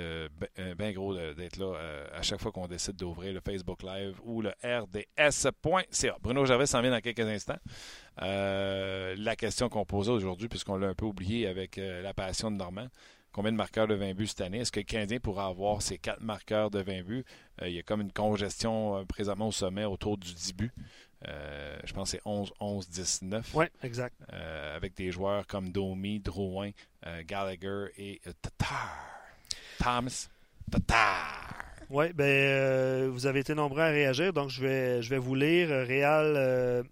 bien ben gros d'être là à chaque fois qu'on décide d'ouvrir le Facebook Live ou le rds.ca. Bruno Gervais s'en vient dans quelques instants. La question qu'on posait aujourd'hui, puisqu'on l'a un peu oublié avec la passion de Normand, combien de marqueurs de 20 buts cette année? Est-ce que le Canadien pourra avoir ses quatre marqueurs de 20 buts? Euh, il y a comme une congestion euh, présentement au sommet autour du 10 buts. Euh, je pense que c'est 11, 11, 10, 9 Oui, exact. avec des joueurs comme Domi, Drouin, Gallagher et Tatar. Thomas Tatar. Oui, ben, vous avez été nombreux à réagir, donc je vais, je vais vous lire. Réal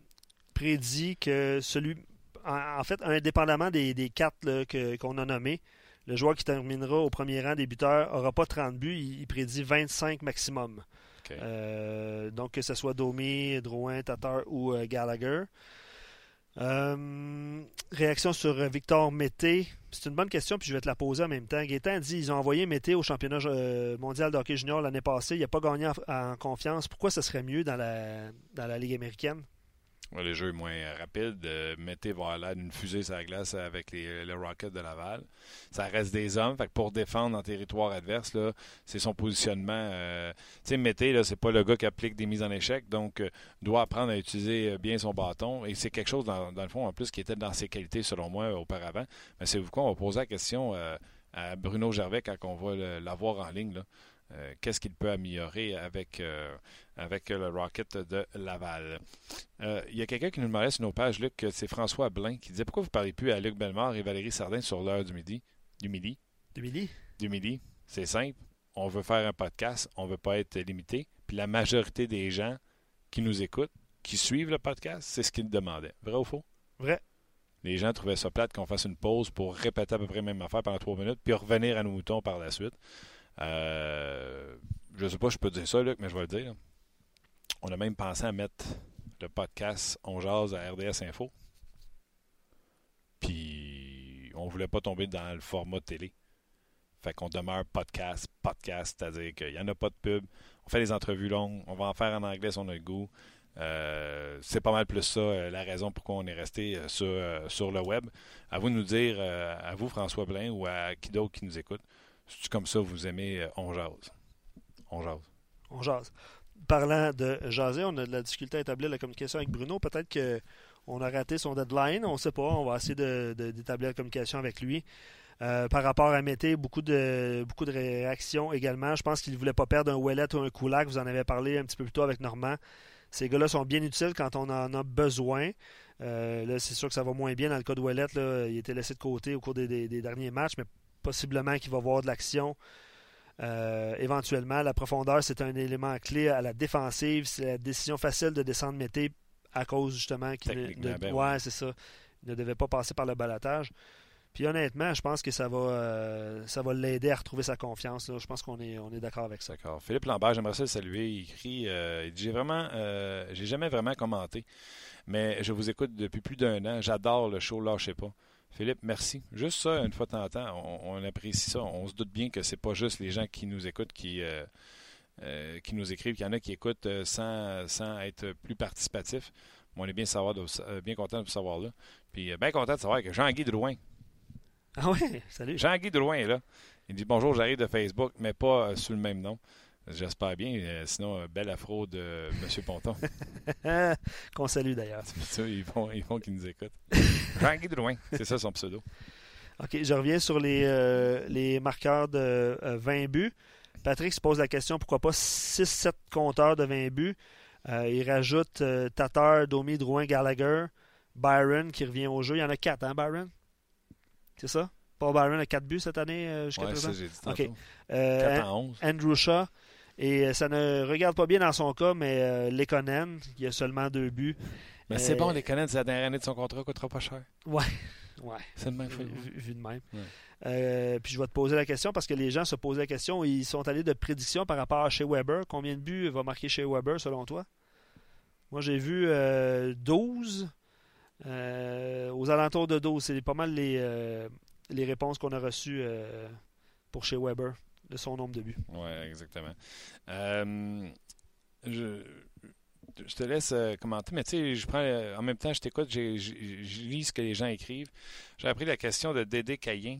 prédit que celui. En, en fait, indépendamment des, des quatre qu'on a nommés, le joueur qui terminera au premier rang des buteurs n'aura pas 30 buts, il, il prédit 25 maximum. Euh, donc, que ce soit Domi, Drouin, Tatar ou euh, Gallagher. Euh, réaction sur Victor Mété. C'est une bonne question, puis je vais te la poser en même temps. Gaétan dit ils ont envoyé Mété au championnat mondial de hockey junior l'année passée. Il n'a pas gagné en, en confiance. Pourquoi ce serait mieux dans la, dans la Ligue américaine? Le jeu est moins euh, rapide. Euh, va aller d'une fusée sur la glace avec les, le Rocket de Laval. Ça reste des hommes. Fait que pour défendre en territoire adverse, c'est son positionnement. euh, tu sais, Mété, là, c'est pas le gars qui applique des mises en échec, donc euh, doit apprendre à utiliser euh, bien son bâton. Et c'est quelque chose, dans, dans le fond, en plus, qui était dans ses qualités, selon moi, auparavant. Mais c'est vous quoi, on va poser la question euh, à Bruno Gervais quand on va l'avoir en ligne. là. Euh, Qu'est-ce qu'il peut améliorer avec, euh, avec le Rocket de Laval? Euh, Il y a quelqu'un qui nous demandait sur nos pages, Luc, c'est François Blain qui disait pourquoi vous ne parlez plus à Luc Bellemare et Valérie Sardin sur l'heure du midi? Du midi? Émilie Du midi. C'est simple. On veut faire un podcast, on ne veut pas être limité. Puis la majorité des gens qui nous écoutent, qui suivent le podcast, c'est ce qu'ils demandaient. Vrai ou faux? Vrai. Les gens trouvaient ça plate qu'on fasse une pause pour répéter à peu près la même affaire pendant trois minutes, puis revenir à nos moutons par la suite. Euh, je ne sais pas si je peux dire ça, Luc, mais je vais le dire. On a même pensé à mettre le podcast On Jase à RDS Info. Puis on voulait pas tomber dans le format télé. Fait qu'on demeure podcast, podcast, c'est-à-dire qu'il n'y en a pas de pub. On fait des entrevues longues, on va en faire en anglais si on a le goût. Euh, c'est pas mal plus ça, euh, la raison pourquoi on est resté euh, sur, sur le web. À vous de nous dire, à vous François Blain ou à qui d'autre qui nous écoute, c'est comme ça vous aimez euh, On Jase? On Jase. On jase. Parlant de jaser, on a de la difficulté à établir la communication avec Bruno. Peut-être qu'on a raté son deadline. On ne sait pas. On va essayer d'établir la communication avec lui. Euh, par rapport à Mété, beaucoup de, beaucoup de réactions également. Je pense qu'il ne voulait pas perdre un Ouellet ou un Koulak. Vous en avez parlé un petit peu plus tôt avec Normand. Ces gars-là sont bien utiles quand on en a besoin. Euh, là, c'est sûr que ça va moins bien dans le cas de Ouellet. Il était laissé de côté au cours des, des- des derniers matchs, mais possiblement qu'il va avoir de l'action. Euh, éventuellement, la profondeur, c'est un élément clé à la défensive. C'est la décision facile de descendre Mété à cause justement qu'il ne, ben ouais, c'est ça. Il ne devait pas passer par le balatage. Puis honnêtement, je pense que ça va, euh, ça va l'aider à retrouver sa confiance. là. Je pense qu'on est, on est d'accord avec ça. D'accord. Philippe Lambert, j'aimerais ça le saluer. Il écrit euh, il dit, J'ai vraiment, euh, j'ai jamais vraiment commenté, mais je vous écoute depuis plus d'un an. J'adore le show, lâchez pas. Philippe, merci. Juste ça, une fois de temps en temps, on, on apprécie ça. On se doute bien que c'est pas juste les gens qui nous écoutent qui, euh, euh, qui nous écrivent. Il y en a qui écoutent euh, sans, sans être plus participatifs. Mais on est bien, savoir de, bien content de vous savoir là. Puis bien content de savoir que Jean-Guy Drouin, Ah ouais, salut. Jean-Guy Drouin est là. Il dit bonjour, j'arrive de Facebook, mais pas sous le même nom. J'espère bien. euh, sinon, euh, belle afro de M. Ponton. Qu'on salue d'ailleurs. Ils font, ils font qu'ils nous écoutent. Jean-Guy Drouin, c'est ça son pseudo. OK, je reviens sur les, euh, les marqueurs de euh, 20 buts. Patrick se pose la question pourquoi pas 6-7 compteurs de 20 buts? Euh, il rajoute Tatar, Domi, Drouin, Gallagher, Byron qui revient au jeu. Il y en a 4, hein, Byron? C'est ça? Paul Byron a 4 buts cette année jusqu'à Ouais, présent? ça, dit OK. tantôt. Euh, 4 en 11. Andrew Shaw. Et euh, ça ne regarde pas bien dans son cas, mais euh, Lekonen, il a seulement deux buts. Mais Euh, c'est bon, les connaître, c'est la dernière année de son contrat, coûtera pas cher. Ouais. C'est le même vu, vu- vu de même. Ouais. Euh, puis je vais te poser la question parce que les gens se posent la question. Ils sont allés de prédiction par rapport à chez Weber. Combien de buts va marquer chez Weber selon toi? Moi, j'ai vu 12. Euh, aux alentours de 12. C'est pas mal les, les réponses qu'on a reçues pour chez Weber de son nombre de buts. Oui, exactement. je, je te laisse euh, commenter, mais tu sais, je prends euh, en même temps, je t'écoute, je lis ce que les gens écrivent. J'ai appris la question de Dédé Cayen.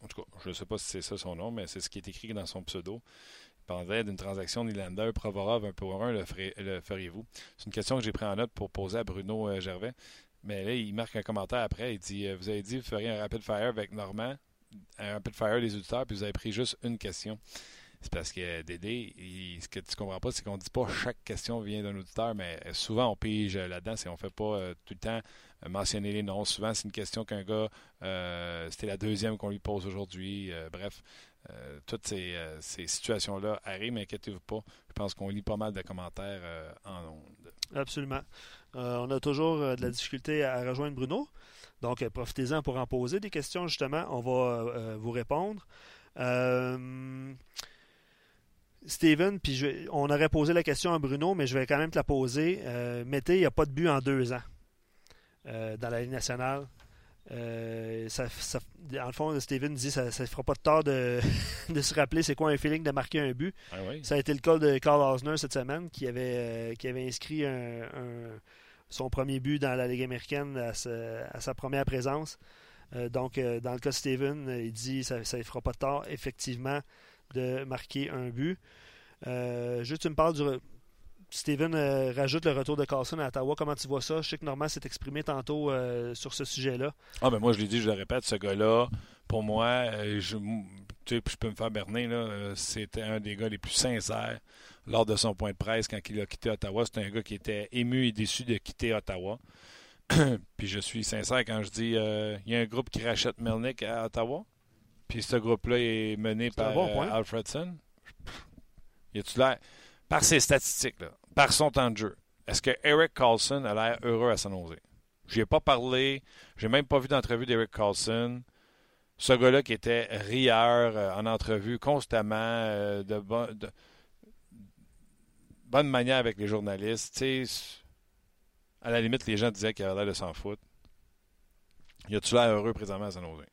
En tout cas, je ne sais pas si c'est ça son nom, mais c'est ce qui est écrit dans son pseudo. Il parlait d'une transaction Nylander, Provorov un pour un, le, le feriez-vous? C'est une question que j'ai pris en note pour poser à Bruno euh, Gervais. Mais là, il marque un commentaire après. Il dit Vous avez dit vous feriez un rapid fire avec Normand, un rapid fire des auditeurs, puis vous avez pris juste une question. C'est parce que Dédé, ce que tu comprends pas, c'est qu'on dit pas chaque question vient d'un auditeur, mais souvent on pige là-dedans, c'est on fait pas euh, tout le temps euh, mentionner les noms. Souvent, c'est une question qu'un gars, euh, c'était la deuxième qu'on lui pose aujourd'hui. bref, toutes ces, situations-là arrivent, mais inquiétez-vous pas. Je pense qu'on lit pas mal de commentaires en ondes. Absolument. on a toujours de la difficulté à rejoindre Bruno. Donc, profitez-en pour en poser des questions, justement. On va vous répondre. Steven, puis on aurait posé la question à Bruno, mais je vais quand même te la poser. Euh, Mété, il n'y a pas de but en deux ans euh, dans la Ligue nationale. Euh, ça, dans le fond, Steven dit que ça ne fera pas de tort de, se rappeler c'est quoi un feeling de marquer un but. Ah ça a été le cas de Carl Osner cette semaine qui avait, euh, qui avait inscrit son premier but dans la Ligue américaine à, sa première présence. donc, dans le cas de Steven, il dit que ça ne fera pas de tort. Effectivement, de marquer un but. Euh, juste, tu me parles du. Steven euh, rajoute le retour de Carlson à Ottawa. Comment tu vois ça? Je sais que Normand s'est exprimé tantôt euh, sur ce sujet-là. Ah, ben moi, je l'ai dit, je le répète, ce gars-là, pour moi, je, je peux me faire berner, c'était un des gars les plus sincères lors de son point de presse quand il a quitté Ottawa. C'est un gars qui était ému et déçu de quitter Ottawa. Puis je suis sincère quand je dis il y a un groupe qui rachète Melnick à Ottawa. Puis ce groupe-là est mené par euh, Alfredson. Y a-tu l'air? Par ses statistiques, là, par son temps de jeu, est-ce que Eric Carlson a l'air heureux à San Jose? Je ai pas parlé. J'ai même pas vu d'entrevue d'Eric Carlson. Ce gars-là qui était rieur euh, en entrevue constamment, euh, de, bonne manière avec les journalistes. à la limite, les gens disaient qu'il avait l'air de s'en foutre. Y a-tu l'air heureux présentement à San Jose?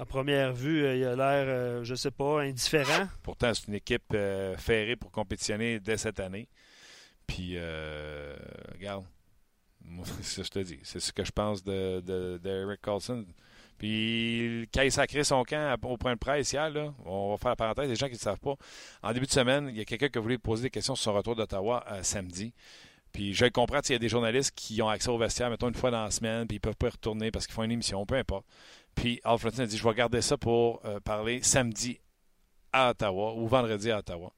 À première vue, euh, il a l'air, euh, je sais pas, indifférent. Pourtant, c'est une équipe euh, ferrée pour compétitionner dès cette année. Puis, regarde, c'est ce que je te dis. C'est ce que je pense de, de, Carlson. Puis, quand il sacré son camp au point de presse hier, là, on va faire la parenthèse, les gens qui ne savent pas, en début de semaine, il y a quelqu'un qui a voulu poser des questions sur son retour d'Ottawa samedi. Puis je comprends, il y a des journalistes qui ont accès au vestiaire, mettons, une fois dans la semaine, puis ils peuvent pas y retourner parce qu'ils font une émission, peu importe. Puis Alfredson a dit, je vais garder ça pour euh, parler samedi à Ottawa ou vendredi à Ottawa.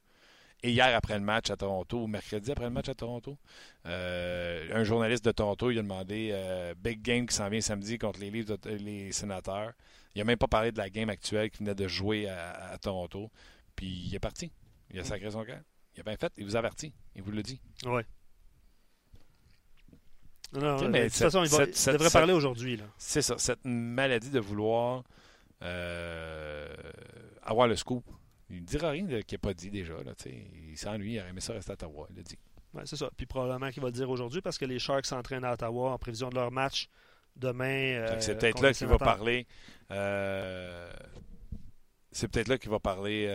Et hier, après le match à Toronto, ou mercredi après le match à Toronto, euh, un journaliste de Toronto, il a demandé euh, Big Game qui s'en vient samedi contre les, les sénateurs. Il n'a même pas parlé de la game actuelle qui venait de jouer à, Toronto. Puis il est parti. Il a sacré son cœur. Il a bien fait. Il vous avertit. Il vous le dit. Oui. Non, de toute façon, il, devrait parler aujourd'hui. C'est ça, cette maladie de vouloir euh, avoir le scoop. Il ne dira rien qu'il n'a pas dit déjà. Là, il s'ennuie, il aurait aimé ça rester à Ottawa. Il l'a dit. Ouais, c'est ça. Puis probablement qu'il va le dire aujourd'hui parce que les Sharks s'entraînent à Ottawa en prévision de leur match demain. Euh, c'est peut-être là qu'il va parler. Euh, c'est peut-être là qu'il va parler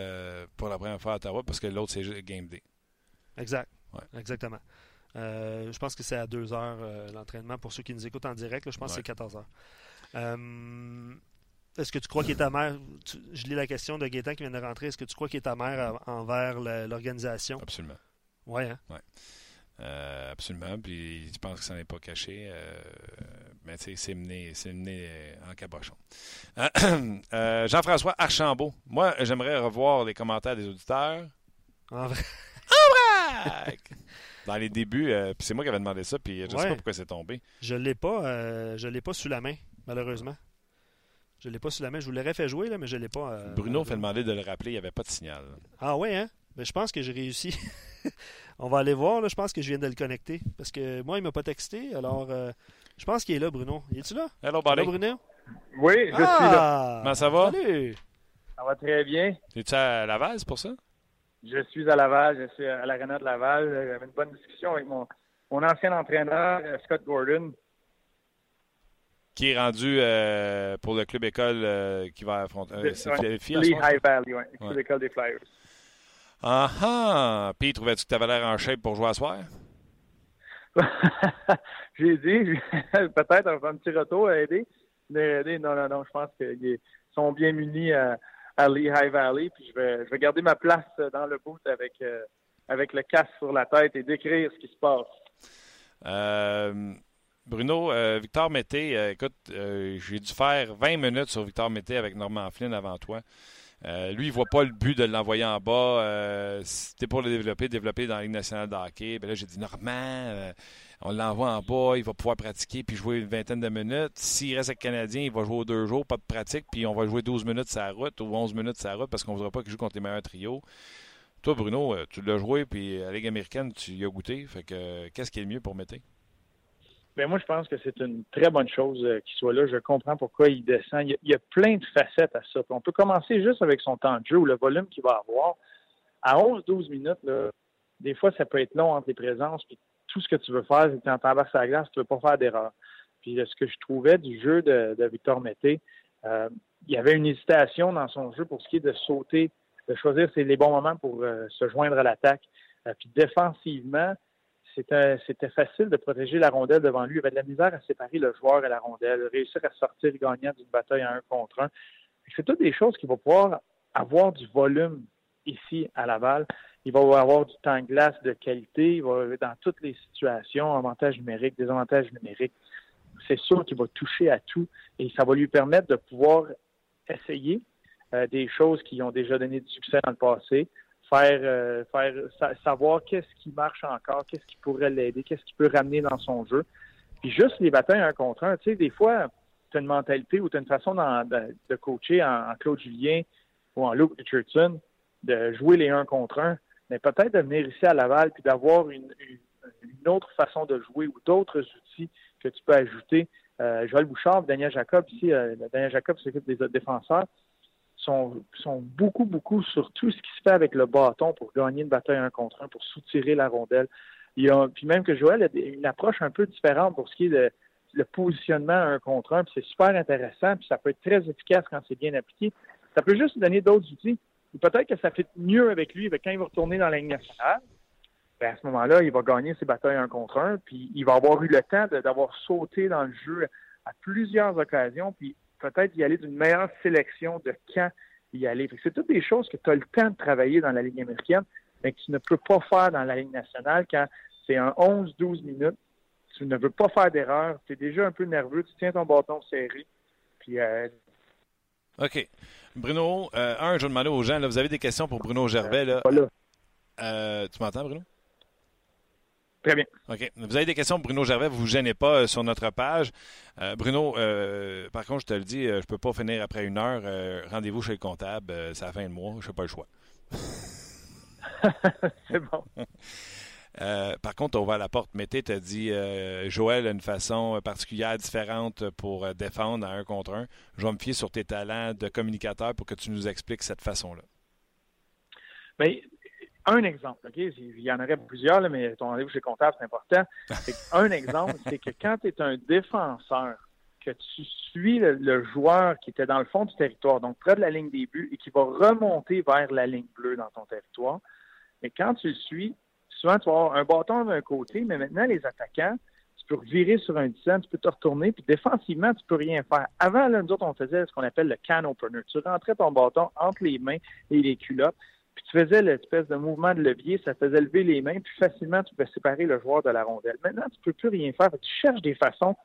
pour la première fois à Ottawa parce que l'autre, c'est Game Day. Exact. Exactement. Euh, je pense que c'est à 2 heures euh, l'entraînement. Pour ceux qui nous écoutent en direct, je pense que c'est 14 heures. Euh, est-ce que tu crois qu'il est ta mère? Je lis la question de Gaétan qui vient de rentrer. Est-ce que tu crois qu'il est ta mère envers l'organisation? Absolument. Oui, hein? Ouais. absolument. Puis je pense que ça n'est pas caché. mais c'est mené, mené en cabochon. Jean-François Archambault. Moi, j'aimerais revoir les commentaires des auditeurs. En vrai. dans les débuts. Euh, puis c'est moi qui avais demandé ça, puis je ne sais pas pourquoi c'est tombé. Je l'ai pas, euh, je l'ai pas sous la main, malheureusement. Je l'ai pas sous la main. Je vous l'aurais fait jouer, là, mais je l'ai pas. Euh, Bruno fait demander de le rappeler, il n'y avait pas de signal. Ah oui, hein? Mais je pense que j'ai réussi. On va aller voir, là. Je pense que je viens de le connecter. Parce que moi, il m'a pas texté. Alors, je pense qu'il est là, Bruno. Il est-tu là? Hello, buddy. Bruno? Oui, je suis là. Comment ça va? Salut! Ça va très bien. Es-tu à Laval, c'est pour ça? Je suis à Laval, je suis à l'Arena de Laval. J'avais une bonne discussion avec mon, mon ancien entraîneur, euh, Scott Gordon. Qui est rendu euh, pour le club école euh, qui va affronter. euh, ouais, Philadelphie moment? High Valley, oui. Ouais. l'école des Flyers. Ah ah! Puis, trouvais-tu que tu avais l'air en shape pour jouer à soir? J'ai dit, peut-être un, petit retour à aider. Mais non, non, non, je pense qu'ils sont bien munis à, à Lehigh Valley. Puis je vais, je vais garder ma place dans le boot avec, euh, avec le casque sur la tête et décrire ce qui se passe. Euh, Bruno, euh, Victor Mété, écoute, j'ai dû faire 20 minutes sur Victor Mété avec Norman Flynn avant toi. Lui, il voit pas le but de l'envoyer en bas. C'était pour le développer, développer dans la Ligue nationale de hockey. Ben là, j'ai dit, Normand, on l'envoie en bas, il va pouvoir pratiquer puis jouer une vingtaine de minutes. S'il reste avec le Canadien, il va jouer deux jours, pas de pratique, puis on va jouer 12 minutes la route ou 11 minutes la route parce qu'on ne voudra pas qu'il joue contre les meilleurs trios. Toi, Bruno, euh, tu l'as joué, puis à la Ligue américaine, tu y as goûté. Fait que euh, qu'est-ce qui est le mieux pour Mété? Ben moi, je pense que c'est une très bonne chose euh, qu'il soit là. Je comprends pourquoi il descend. Il y, a, plein de facettes à ça. On peut commencer juste avec son temps de jeu ou le volume qu'il va avoir. À 11-12 minutes, là, des fois, ça peut être long entre les présences. Tout ce que tu veux faire, c'est que tu en traverses la glace, tu ne veux pas faire d'erreur. Puis euh, ce que je trouvais du jeu de, Victor Mété, euh, il y avait une hésitation dans son jeu pour ce qui est de sauter, de choisir les bons moments pour euh, se joindre à l'attaque. Puis défensivement, c'était facile de protéger la rondelle devant lui. Il avait de la misère à séparer le joueur et la rondelle, réussir à sortir gagnant d'une bataille à un contre un. C'est toutes des choses qu'il va pouvoir avoir du volume ici à Laval. Il va avoir du temps de glace de qualité. Il va dans toutes les situations, avantages numériques, désavantages numériques. C'est sûr qu'il va toucher à tout et ça va lui permettre de pouvoir essayer euh, des choses qui ont déjà donné du succès dans le passé, faire, euh, faire sa- savoir qu'est-ce qui marche encore, qu'est-ce qui pourrait l'aider, qu'est-ce qui peut ramener dans son jeu. Puis juste les batailles un contre un, tu sais, des fois, tu as une mentalité ou tu as une façon de coacher en, en Claude Julien ou en Luke Richardson de jouer les un contre un, mais peut-être de venir ici à Laval puis d'avoir une, une- autre façon de jouer ou d'autres outils que tu peux ajouter. Euh, Joël Bouchard, Daniel Jacob, ici, euh, Daniel Jacob s'occupe des autres défenseurs, sont, sont beaucoup, beaucoup sur tout ce qui se fait avec le bâton pour gagner une bataille un contre un, pour soutirer la rondelle. Il y a, puis même que Joël a une approche un peu différente pour ce qui est de le positionnement un contre un, puis c'est super intéressant, puis ça peut être très efficace quand c'est bien appliqué. Ça peut juste donner d'autres outils. Peut-être que ça fait mieux avec lui, quand il va retourner dans la ligne nationale, ben à ce moment-là, il va gagner ses batailles un contre un, puis il va avoir eu le temps d'avoir sauté dans le jeu à plusieurs occasions, puis peut-être y aller d'une meilleure sélection de quand y aller. C'est toutes des choses que tu as le temps de travailler dans la Ligue américaine, mais que tu ne peux pas faire dans la Ligue nationale quand c'est un 11-12 minutes. Tu ne veux pas faire d'erreur. Tu es déjà un peu nerveux. Tu tiens ton bâton serré. Puis, euh, OK. Bruno, euh, un, je vais demander aux gens, là, vous avez des questions pour Bruno Gervais. Là. voilà. Euh, tu m'entends, Bruno? Très bien. OK. Vous avez des questions pour Bruno Gervais, vous ne vous gênez pas euh, sur notre page. Euh, Bruno, euh, par contre, je te le dis, euh, je ne peux pas finir après une heure. Euh, Rendez-vous chez le comptable, euh, c'est la fin de mois, je n'ai pas le choix. c'est bon. Euh, par contre, as ouvert la porte. Mété t'a dit euh, Joël a une façon particulière, différente pour euh, défendre à un contre un. Je vais me fier sur tes talents de communicateur pour que tu nous expliques cette façon-là. Mais un exemple, OK? Il y en aurait plusieurs, là, mais ton rendez-vous chez comptable, c'est important. Un exemple, c'est que quand tu es un défenseur, que tu suis le, le joueur qui était dans le fond du territoire, donc près de la ligne des buts, et qui va remonter vers la ligne bleue dans ton territoire, mais quand tu le suis, souvent tu vas avoir un bâton d'un côté, mais maintenant les attaquants, tu peux revirer sur un 10 tu peux te retourner, puis défensivement, tu peux rien faire. Avant, là, nous autres, on faisait ce qu'on appelle le can opener. Tu rentrais ton bâton entre les mains et les culottes, puis tu faisais l'espèce de mouvement de levier, ça faisait lever les mains, puis facilement, tu pouvais séparer le joueur de la rondelle. Maintenant, tu peux plus rien faire. Tu cherches des façons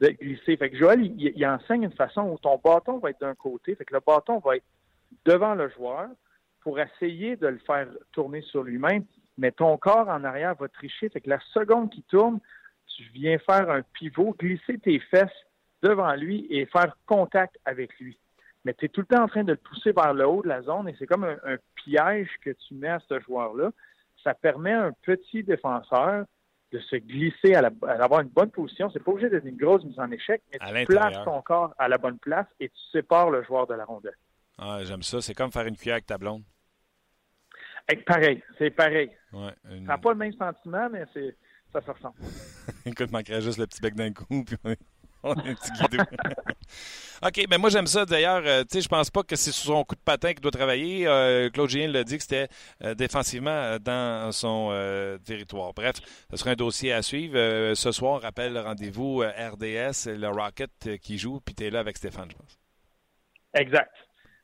de glisser. Fait que Joël, il, il enseigne une façon où ton bâton va être d'un côté, fait que le bâton va être devant le joueur pour essayer de le faire tourner sur lui-même, mais ton corps en arrière va tricher. Fait que la seconde qui tourne, tu viens faire un pivot, glisser tes fesses devant lui et faire contact avec lui. Mais tu es tout le temps en train de le pousser vers le haut de la zone et c'est comme un, un piège que tu mets à ce joueur-là. Ça permet à un petit défenseur de se glisser, à, avoir une bonne position. C'est pas obligé d'être une grosse mise en échec, mais tu places ton corps à la bonne place et tu sépares le joueur de la rondelle. Ah, j'aime ça. C'est comme faire une cuillère avec ta blonde. pareil, c'est pareil. Ouais, Ça n'a pas le même sentiment, mais c'est ça se ressemble. Écoute, manquerait juste le petit bec d'un coup, puis on est un petit guidou. OK, mais moi j'aime ça. D'ailleurs, euh, tu sais, je pense pas que c'est sur son coup de patin qu'il doit travailler. Euh, Claude Gien l'a dit que c'était euh, défensivement dans son territoire. Bref, ce sera un dossier à suivre. ce soir, rappelle le rendez-vous RDS, le Rocket qui joue, puis tu es là avec Stéphane, je pense. Exact.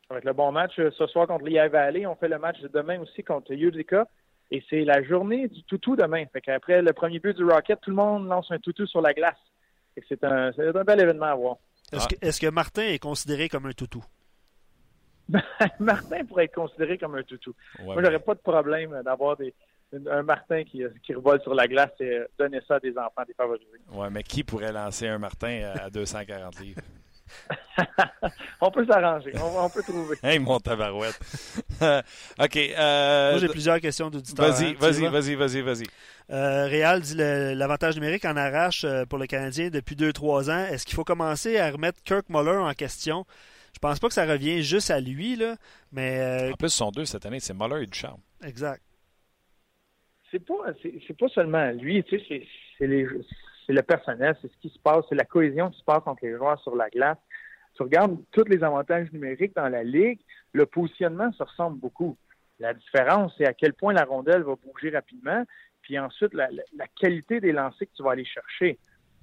Ça va être le bon match ce soir contre l'IA Valley. On fait le match de demain aussi contre Utica. Et c'est la journée du toutou demain. Fait qu'après le premier but du Rocket, tout le monde lance un toutou sur la glace. C'est un, un bel événement à voir. Est-ce, que, Martin est considéré comme un toutou? Martin pourrait être considéré comme un toutou. Moi, j'aurais pas de problème d'avoir des, un Martin qui, qui revole sur la glace et donner ça à des enfants défavorisés. Oui, mais qui pourrait lancer un Martin à 240 livres? on peut s'arranger, on, peut trouver. Hey, mon tabarouette. OK. Euh, Moi, j'ai plusieurs questions d'auditeurs. Vas-y, hein, vas-y, vas-y, vas-y, vas-y. Euh, Réal dit l'avantage numérique en arrache euh, pour le Canadien depuis 2-3 ans. Est-ce qu'il faut commencer à remettre Kirk Muller en question? Je pense pas que ça revient juste à lui, là, mais... Euh, en plus, son deux cette année, c'est Muller et Ducharme. Exact. C'est pas, c'est, pas seulement lui, tu sais, c'est, le personnel, c'est ce qui se passe, c'est la cohésion qui se passe entre les joueurs sur la glace. Tu regardes tous les avantages numériques dans la ligue, le positionnement se ressemble beaucoup. La différence, c'est à quel point la rondelle va bouger rapidement, puis ensuite, la, qualité des lancers que tu vas aller chercher.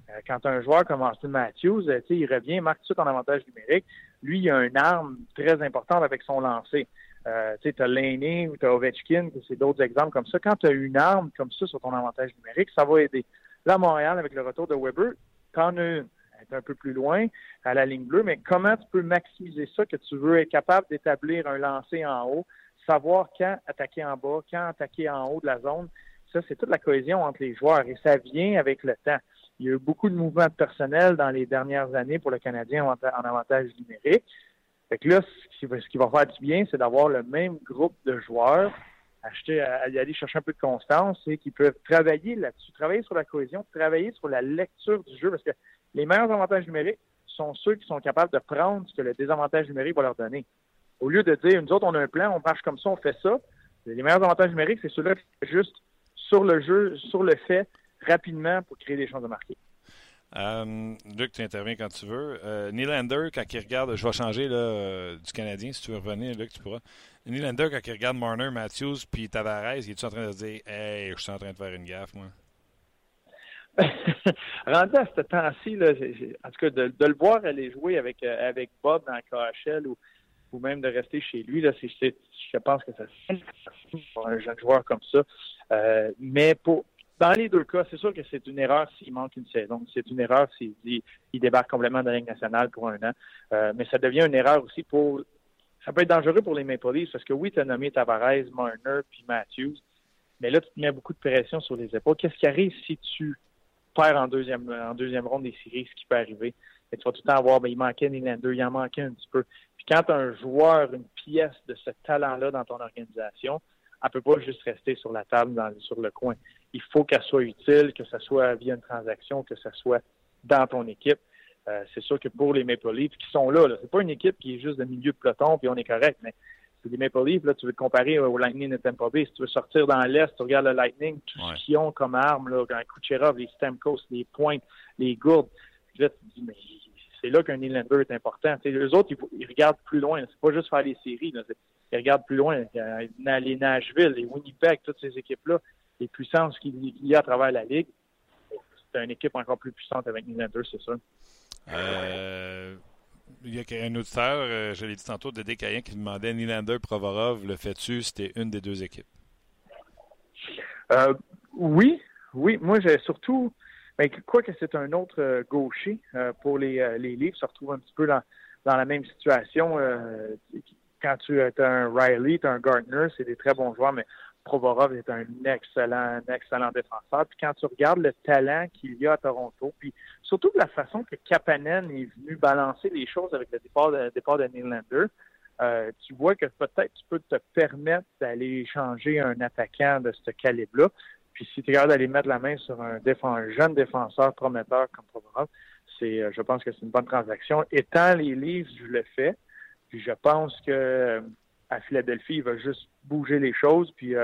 Euh, quand un joueur comme Austin Matthews, euh, il revient, marque tout en avantage numérique, lui, il a une arme très importante avec son lancer. Euh, tu as Laney ou tu as Ovechkin, c'est d'autres exemples comme ça. Quand tu as une arme comme ça sur ton avantage numérique, ça va aider. Là, Montréal, avec le retour de Weber, tu en as une. Elle est un peu plus loin à la ligne bleue, mais comment tu peux maximiser ça, que tu veux être capable d'établir un lancer en haut, savoir quand attaquer en bas, quand attaquer en haut de la zone, ça, c'est toute la cohésion entre les joueurs et ça vient avec le temps. Il y a eu beaucoup de mouvements de personnel dans les dernières années pour le Canadien en avantage numérique. Fait que là, ce qui va, faire du bien, c'est d'avoir le même groupe de joueurs, acheter, aller chercher un peu de constance et qui peuvent travailler là-dessus, travailler sur la cohésion, travailler sur la lecture du jeu, parce que les meilleurs avantages numériques sont ceux qui sont capables de prendre ce que le désavantage numérique va leur donner. Au lieu de dire, nous autres, on a un plan, on marche comme ça, on fait ça, les meilleurs avantages numériques, c'est ceux-là qui juste sur le jeu, sur le fait, rapidement pour créer des chances de marquer. Euh, Luc, tu interviens quand tu veux. Euh, quand il regarde, je vais changer là, euh, du Canadien, si tu veux revenir, Luc, tu pourras. Nylander, quand il regarde Marner, Matthews, puis Tavares, il est en train de se dire Hey, je suis en train de faire une gaffe, moi? Rendu à ce temps-ci, en tout cas, de, le voir aller jouer avec, euh, avec Bob dans le KHL ou, ou même de rester chez lui, là, je pense que ça pour un jeune joueur comme ça. Mais pour dans les deux cas, c'est sûr que c'est une erreur s'il manque une saison. C'est une erreur s'il il débarque complètement de la Ligue nationale pour un an. Euh, mais ça devient une erreur aussi pour. Ça peut être dangereux pour les Maple Leafs parce que oui, tu as nommé Tavares, Marner puis Matthews. Mais là, tu te mets beaucoup de pression sur les épaules. Qu'est-ce qui arrive si tu perds en deuxième, en deuxième ronde des séries, ce qui peut arriver? Et tu vas tout le temps avoir, ben, il manquait Nylander, il en manquait un petit peu. Puis quand as un joueur, une pièce de ce talent-là dans ton organisation, elle peut pas juste rester sur la table, dans, sur le coin. Il faut qu'elle soit utile, que ce soit via une transaction, que ce soit dans ton équipe. Euh, c'est sûr que pour les Maple Leafs qui sont là, là c'est pas une équipe qui est juste de milieu de peloton puis on est correct, mais c'est les Maple Leafs, là, tu veux te comparer au Lightning de Tampa Bay. Si tu veux sortir dans l'Est, tu regardes le Lightning, tout ce qu'ils ont comme armes, là, Kucherov, les Stamkos, les pointes, les gourdes. Là, tu te dis, mais c'est là qu'un Nylander est important. T'sais, les autres, ils, regardent plus loin. C'est pas juste faire les séries. Là. Ils regardent plus loin. Les Nashville, les Winnipeg, toutes ces équipes-là, les puissances qu'il y a à travers la Ligue, c'est une équipe encore plus puissante avec Nylander, c'est ça. Euh, il y a un auditeur, euh, je l'ai dit tantôt, Dédé Cayen, qui demandait Nylander, Provorov, le fait-tu, c'était une des deux équipes? Euh, oui, oui. Moi, j'ai surtout ben, quoi que c'est un autre euh, gaucher euh, pour les, euh, les livres, se retrouve un petit peu dans, dans la même situation. quand tu as un Riley, tu un Gardner, c'est des très bons joueurs, mais Provorov est un excellent, excellent défenseur. Puis quand tu regardes le talent qu'il y a à Toronto, puis surtout la façon que Kapanen est venu balancer les choses avec le départ de, départ de Nylander, tu vois que peut-être tu peux te permettre d'aller changer un attaquant de ce calibre-là. Puis si tu regardes d'aller mettre la main sur un, un jeune défenseur prometteur comme Provorov, c'est, je pense que c'est une bonne transaction. Étant les livres, je le fais. Puis je pense que à Philadelphie, il va juste bouger les choses. Puis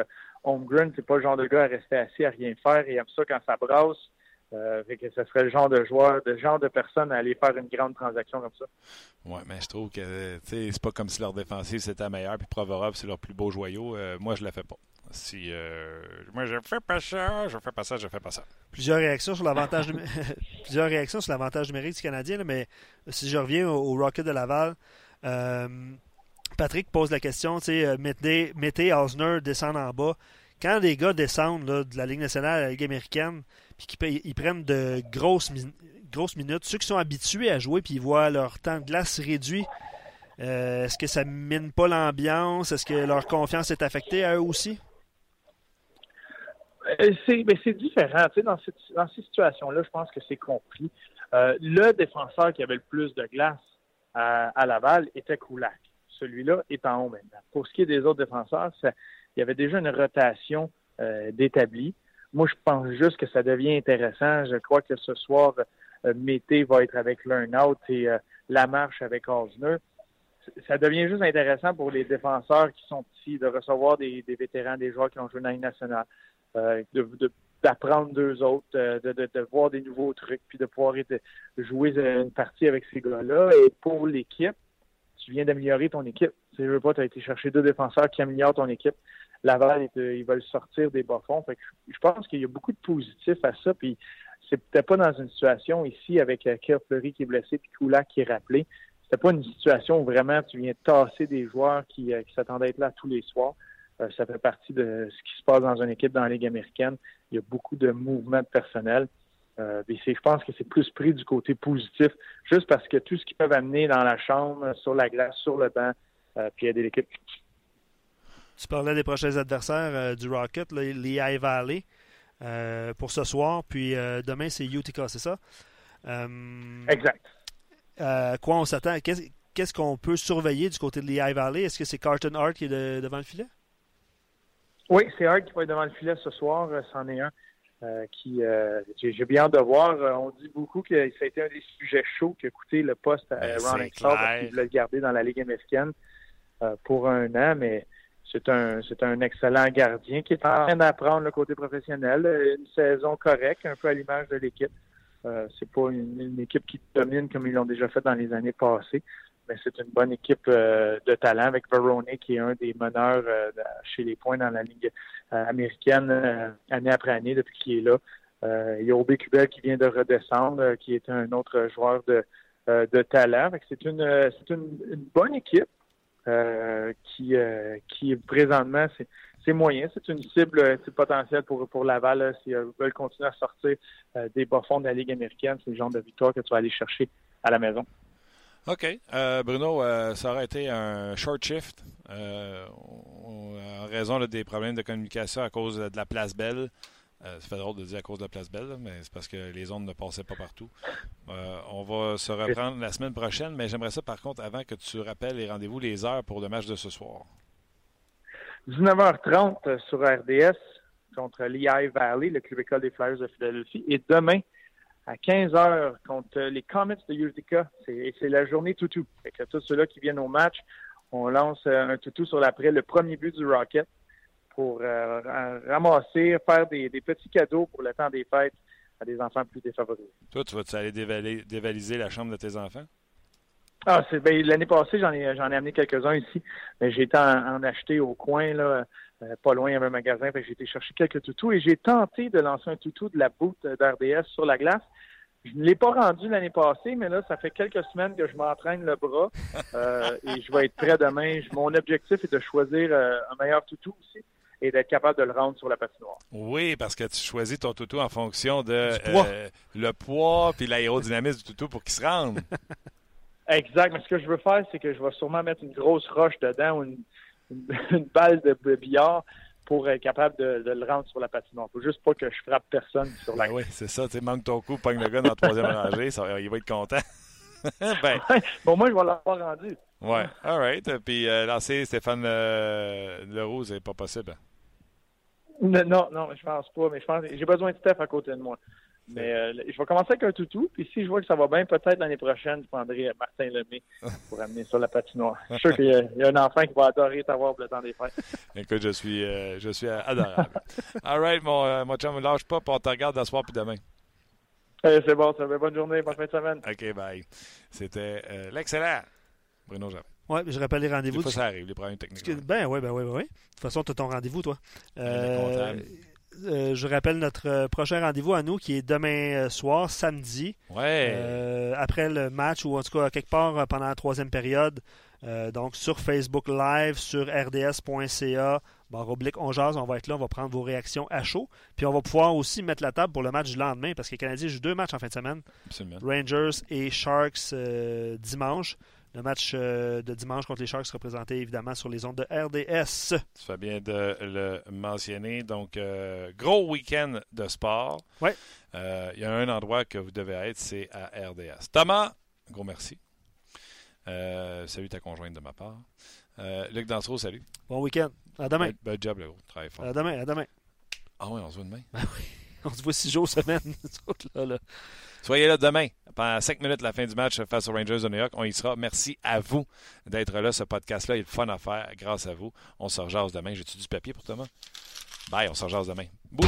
Holmgren, c'est pas le genre de gars à rester assis à rien faire. Il aime ça quand ça brasse. Euh, fait que ce serait le genre de joueur, de genre de personne à aller faire une grande transaction comme ça. Oui, mais je trouve que c'est pas comme si leur défensive c'était meilleur, puis Provorov c'est leur plus beau joyau. Euh, moi, je le fais pas. Si euh, moi je fais pas ça, je fais pas ça, je fais pas ça. Plusieurs réactions sur l'avantage plusieurs réactions sur l'avantage numérique du Canadien, mais si je reviens au, Rocket de Laval, Patrick pose la question, tu sais, mettez, mettez Osner descendre en bas. Quand les gars descendent de la Ligue nationale à la Ligue américaine, puis qu'ils prennent de grosses, grosses minutes. Ceux qui sont habitués à jouer puis ils voient leur temps de glace réduit, euh, est-ce que ça mine pas l'ambiance? Est-ce que leur confiance est affectée à eux aussi? Euh, c'est, ben, c'est différent. dans, dans ces situations-là, je pense que c'est compris. Euh, le défenseur qui avait le plus de glace à, Laval était Koulak. Celui-là est en haut maintenant. Pour ce qui est des autres défenseurs, il y avait déjà une rotation d'établis. Moi, je pense juste que ça devient intéressant. Je crois que ce soir, euh, Mété va être avec Learnout et euh, la marche avec Osner. Ça devient juste intéressant pour les défenseurs qui sont ici de recevoir des, vétérans, des joueurs qui ont joué dans la nationale, euh, d'apprendre d'eux autres, euh, de, voir des nouveaux trucs, puis de pouvoir jouer une partie avec ces gars-là. Et pour l'équipe, tu viens d'améliorer ton équipe. Tu veux pas, tu as été chercher deux défenseurs qui améliorent ton équipe. Laval, ils veulent sortir des bas-fonds. je pense qu'il y a beaucoup de positifs à ça. Puis c'est peut-être pas dans une situation ici avec euh, Kerr Fleury qui est blessé puis Koula qui est rappelé. C'était pas une situation où vraiment tu viens tasser des joueurs qui, euh, qui s'attendaient à être là tous les soirs. Euh, ça fait partie de ce qui se passe dans une équipe dans la Ligue américaine. Il y a beaucoup de mouvements de personnel. Je pense que c'est plus pris du côté positif, juste parce que tout ce qu'ils peuvent amener dans la chambre, sur la glace, sur le banc, puis aider l'équipe. Tu parlais des prochains adversaires euh, du Rocket, les High Valley, euh, pour ce soir. Puis euh, demain, c'est Utica, c'est ça? exact. quoi on s'attend? Qu'est-ce qu'on peut surveiller du côté de High Valley? Est-ce que c'est Carton Hart qui est devant le filet? Oui, c'est Hart qui va être devant le filet ce soir. C'en est un. qui j'ai bien hâte de voir. on dit beaucoup que ça a été un des sujets chauds qui a coûté le poste à ben, Ron Extall parce qu'il voulait le garder dans la Ligue américaine pour un an, mais c'est un, c'est un excellent gardien qui est en train d'apprendre le côté professionnel. Une saison correcte, un peu à l'image de l'équipe. Euh, c'est pas une, équipe qui domine comme ils l'ont déjà fait dans les années passées, mais c'est une bonne équipe euh, de talent avec Verone qui est un des meneurs euh, chez les points dans la Ligue euh, américaine année après année depuis qu'il est là. il y a Obé Kubel qui vient de redescendre, qui est un autre joueur de, de talent. C'est une, c'est une bonne équipe. Euh, qui, euh, qui présentement, c'est moyen. C'est une cible euh, potentielle pour, pour Laval s'ils veulent continuer à sortir des bas-fonds de la Ligue américaine. C'est le genre de victoire que tu vas aller chercher à la maison. OK. Bruno, ça aurait été un short shift en raison des problèmes de communication à cause de la place belle. Euh, fait drôle de dire à cause de la place belle, mais c'est parce que les ondes ne passaient pas partout. Euh, on va se reprendre la semaine prochaine, mais j'aimerais ça par contre avant que tu rappelles les rendez-vous, les heures pour le match de ce soir. 19h30 sur RDS contre Lehigh Valley, le club école des Flyers de Philadelphie. Et demain, à 15h contre les Comets de Utica. C'est la journée toutou. Fait tous ceux-là qui viennent au match, on lance un toutou sur l'après, le premier but du Rocket pour euh, ramasser, faire des, petits cadeaux pour le temps des fêtes à des enfants plus défavorisés. Toi, tu vas-tu aller dévaliser la chambre de tes enfants? Ah, c'est ben, l'année passée, j'en ai j'en ai amené quelques-uns ici. Mais j'ai été en, acheter au coin, là, euh, pas loin, il y avait un magasin, j'ai été chercher quelques toutous et j'ai tenté de lancer un toutou de la boute d'RDS sur la glace. Je ne l'ai pas rendu l'année passée, mais là, ça fait quelques semaines que je m'entraîne le bras euh, et je vais être prêt demain. Mon objectif est de choisir un meilleur toutou aussi et d'être capable de le rendre sur la patinoire. Oui, parce que tu choisis ton toutou en fonction de euh, le poids puis l'aérodynamisme du toutou pour qu'il se rende. exact. Mais ce que je veux faire, c'est que je vais sûrement mettre une grosse roche dedans ou une, balle de billard pour être capable de, le rendre sur la patinoire. Il faut juste pas que je frappe personne sur la ben Oui, c'est ça. Tu manques ton coup, pogne le gars dans la troisième rangée, ça, il va être content. ben. bon, moi, je vais l'avoir rendu. Ouais, all right. Puis euh, lancer Stéphane euh, Leroux, c'est pas possible. Non, non, je pense pas. Mais je pense j'ai besoin de Steph à côté de moi. Mais euh, je vais commencer avec un toutou, puis si je vois que ça va bien, peut-être l'année prochaine, je prendrai Martin Lemay pour amener sur la patinoire. Je suis sûr qu'il y, a un enfant qui va adorer t'avoir pour le temps des fêtes. Écoute, je suis, euh, je suis adorable. All right, mon, euh, mon chum, lâche pas, puis on te regarde ce soir puis demain. c'est bon, ça va. Bonne journée, bonne fin de semaine. OK, bye. C'était l'excellent Bruno. Oui, je rappelle les rendez-vous. Des fois, ça arrive, les problèmes techniques. Ben oui, ben oui, ben oui. De toute façon, tu as ton rendez-vous, toi. Euh, euh, je rappelle notre euh, prochain rendez-vous à nous qui est demain soir, samedi. Ouais. après le match ou en tout cas quelque part pendant la troisième période. donc sur Facebook Live, sur rds.ca, barre oblique on jase, on va être là, on va prendre vos réactions à chaud. Puis on va pouvoir aussi mettre la table pour le match du lendemain parce que les Canadiens jouent deux matchs en fin de semaine. Absolument. Rangers et Sharks dimanche. Le match euh, de dimanche contre les Sharks sera présenté évidemment sur les ondes de RDS. Tu fais bien de le mentionner. Donc, euh, gros week-end de sport. Oui. Euh, il y a un endroit que vous devez être, c'est à RDS. Thomas, gros merci. salut ta conjointe de ma part. Luc Dansereau, salut. Bon week-end. À demain. Bon, job, le gros. Travaille fort. À demain, à demain. Ah oui, on se voit demain. Ben oui. On se voit six jours semaine. là, là. Soyez là demain. Pendant cinq minutes, la fin du match face aux Rangers de New York. On y sera. Merci à vous d'être là. Ce podcast-là est fun à faire grâce à vous. On se rejase demain. J'ai-tu du papier pour Thomas? Bye, on se rejase demain. Bouh!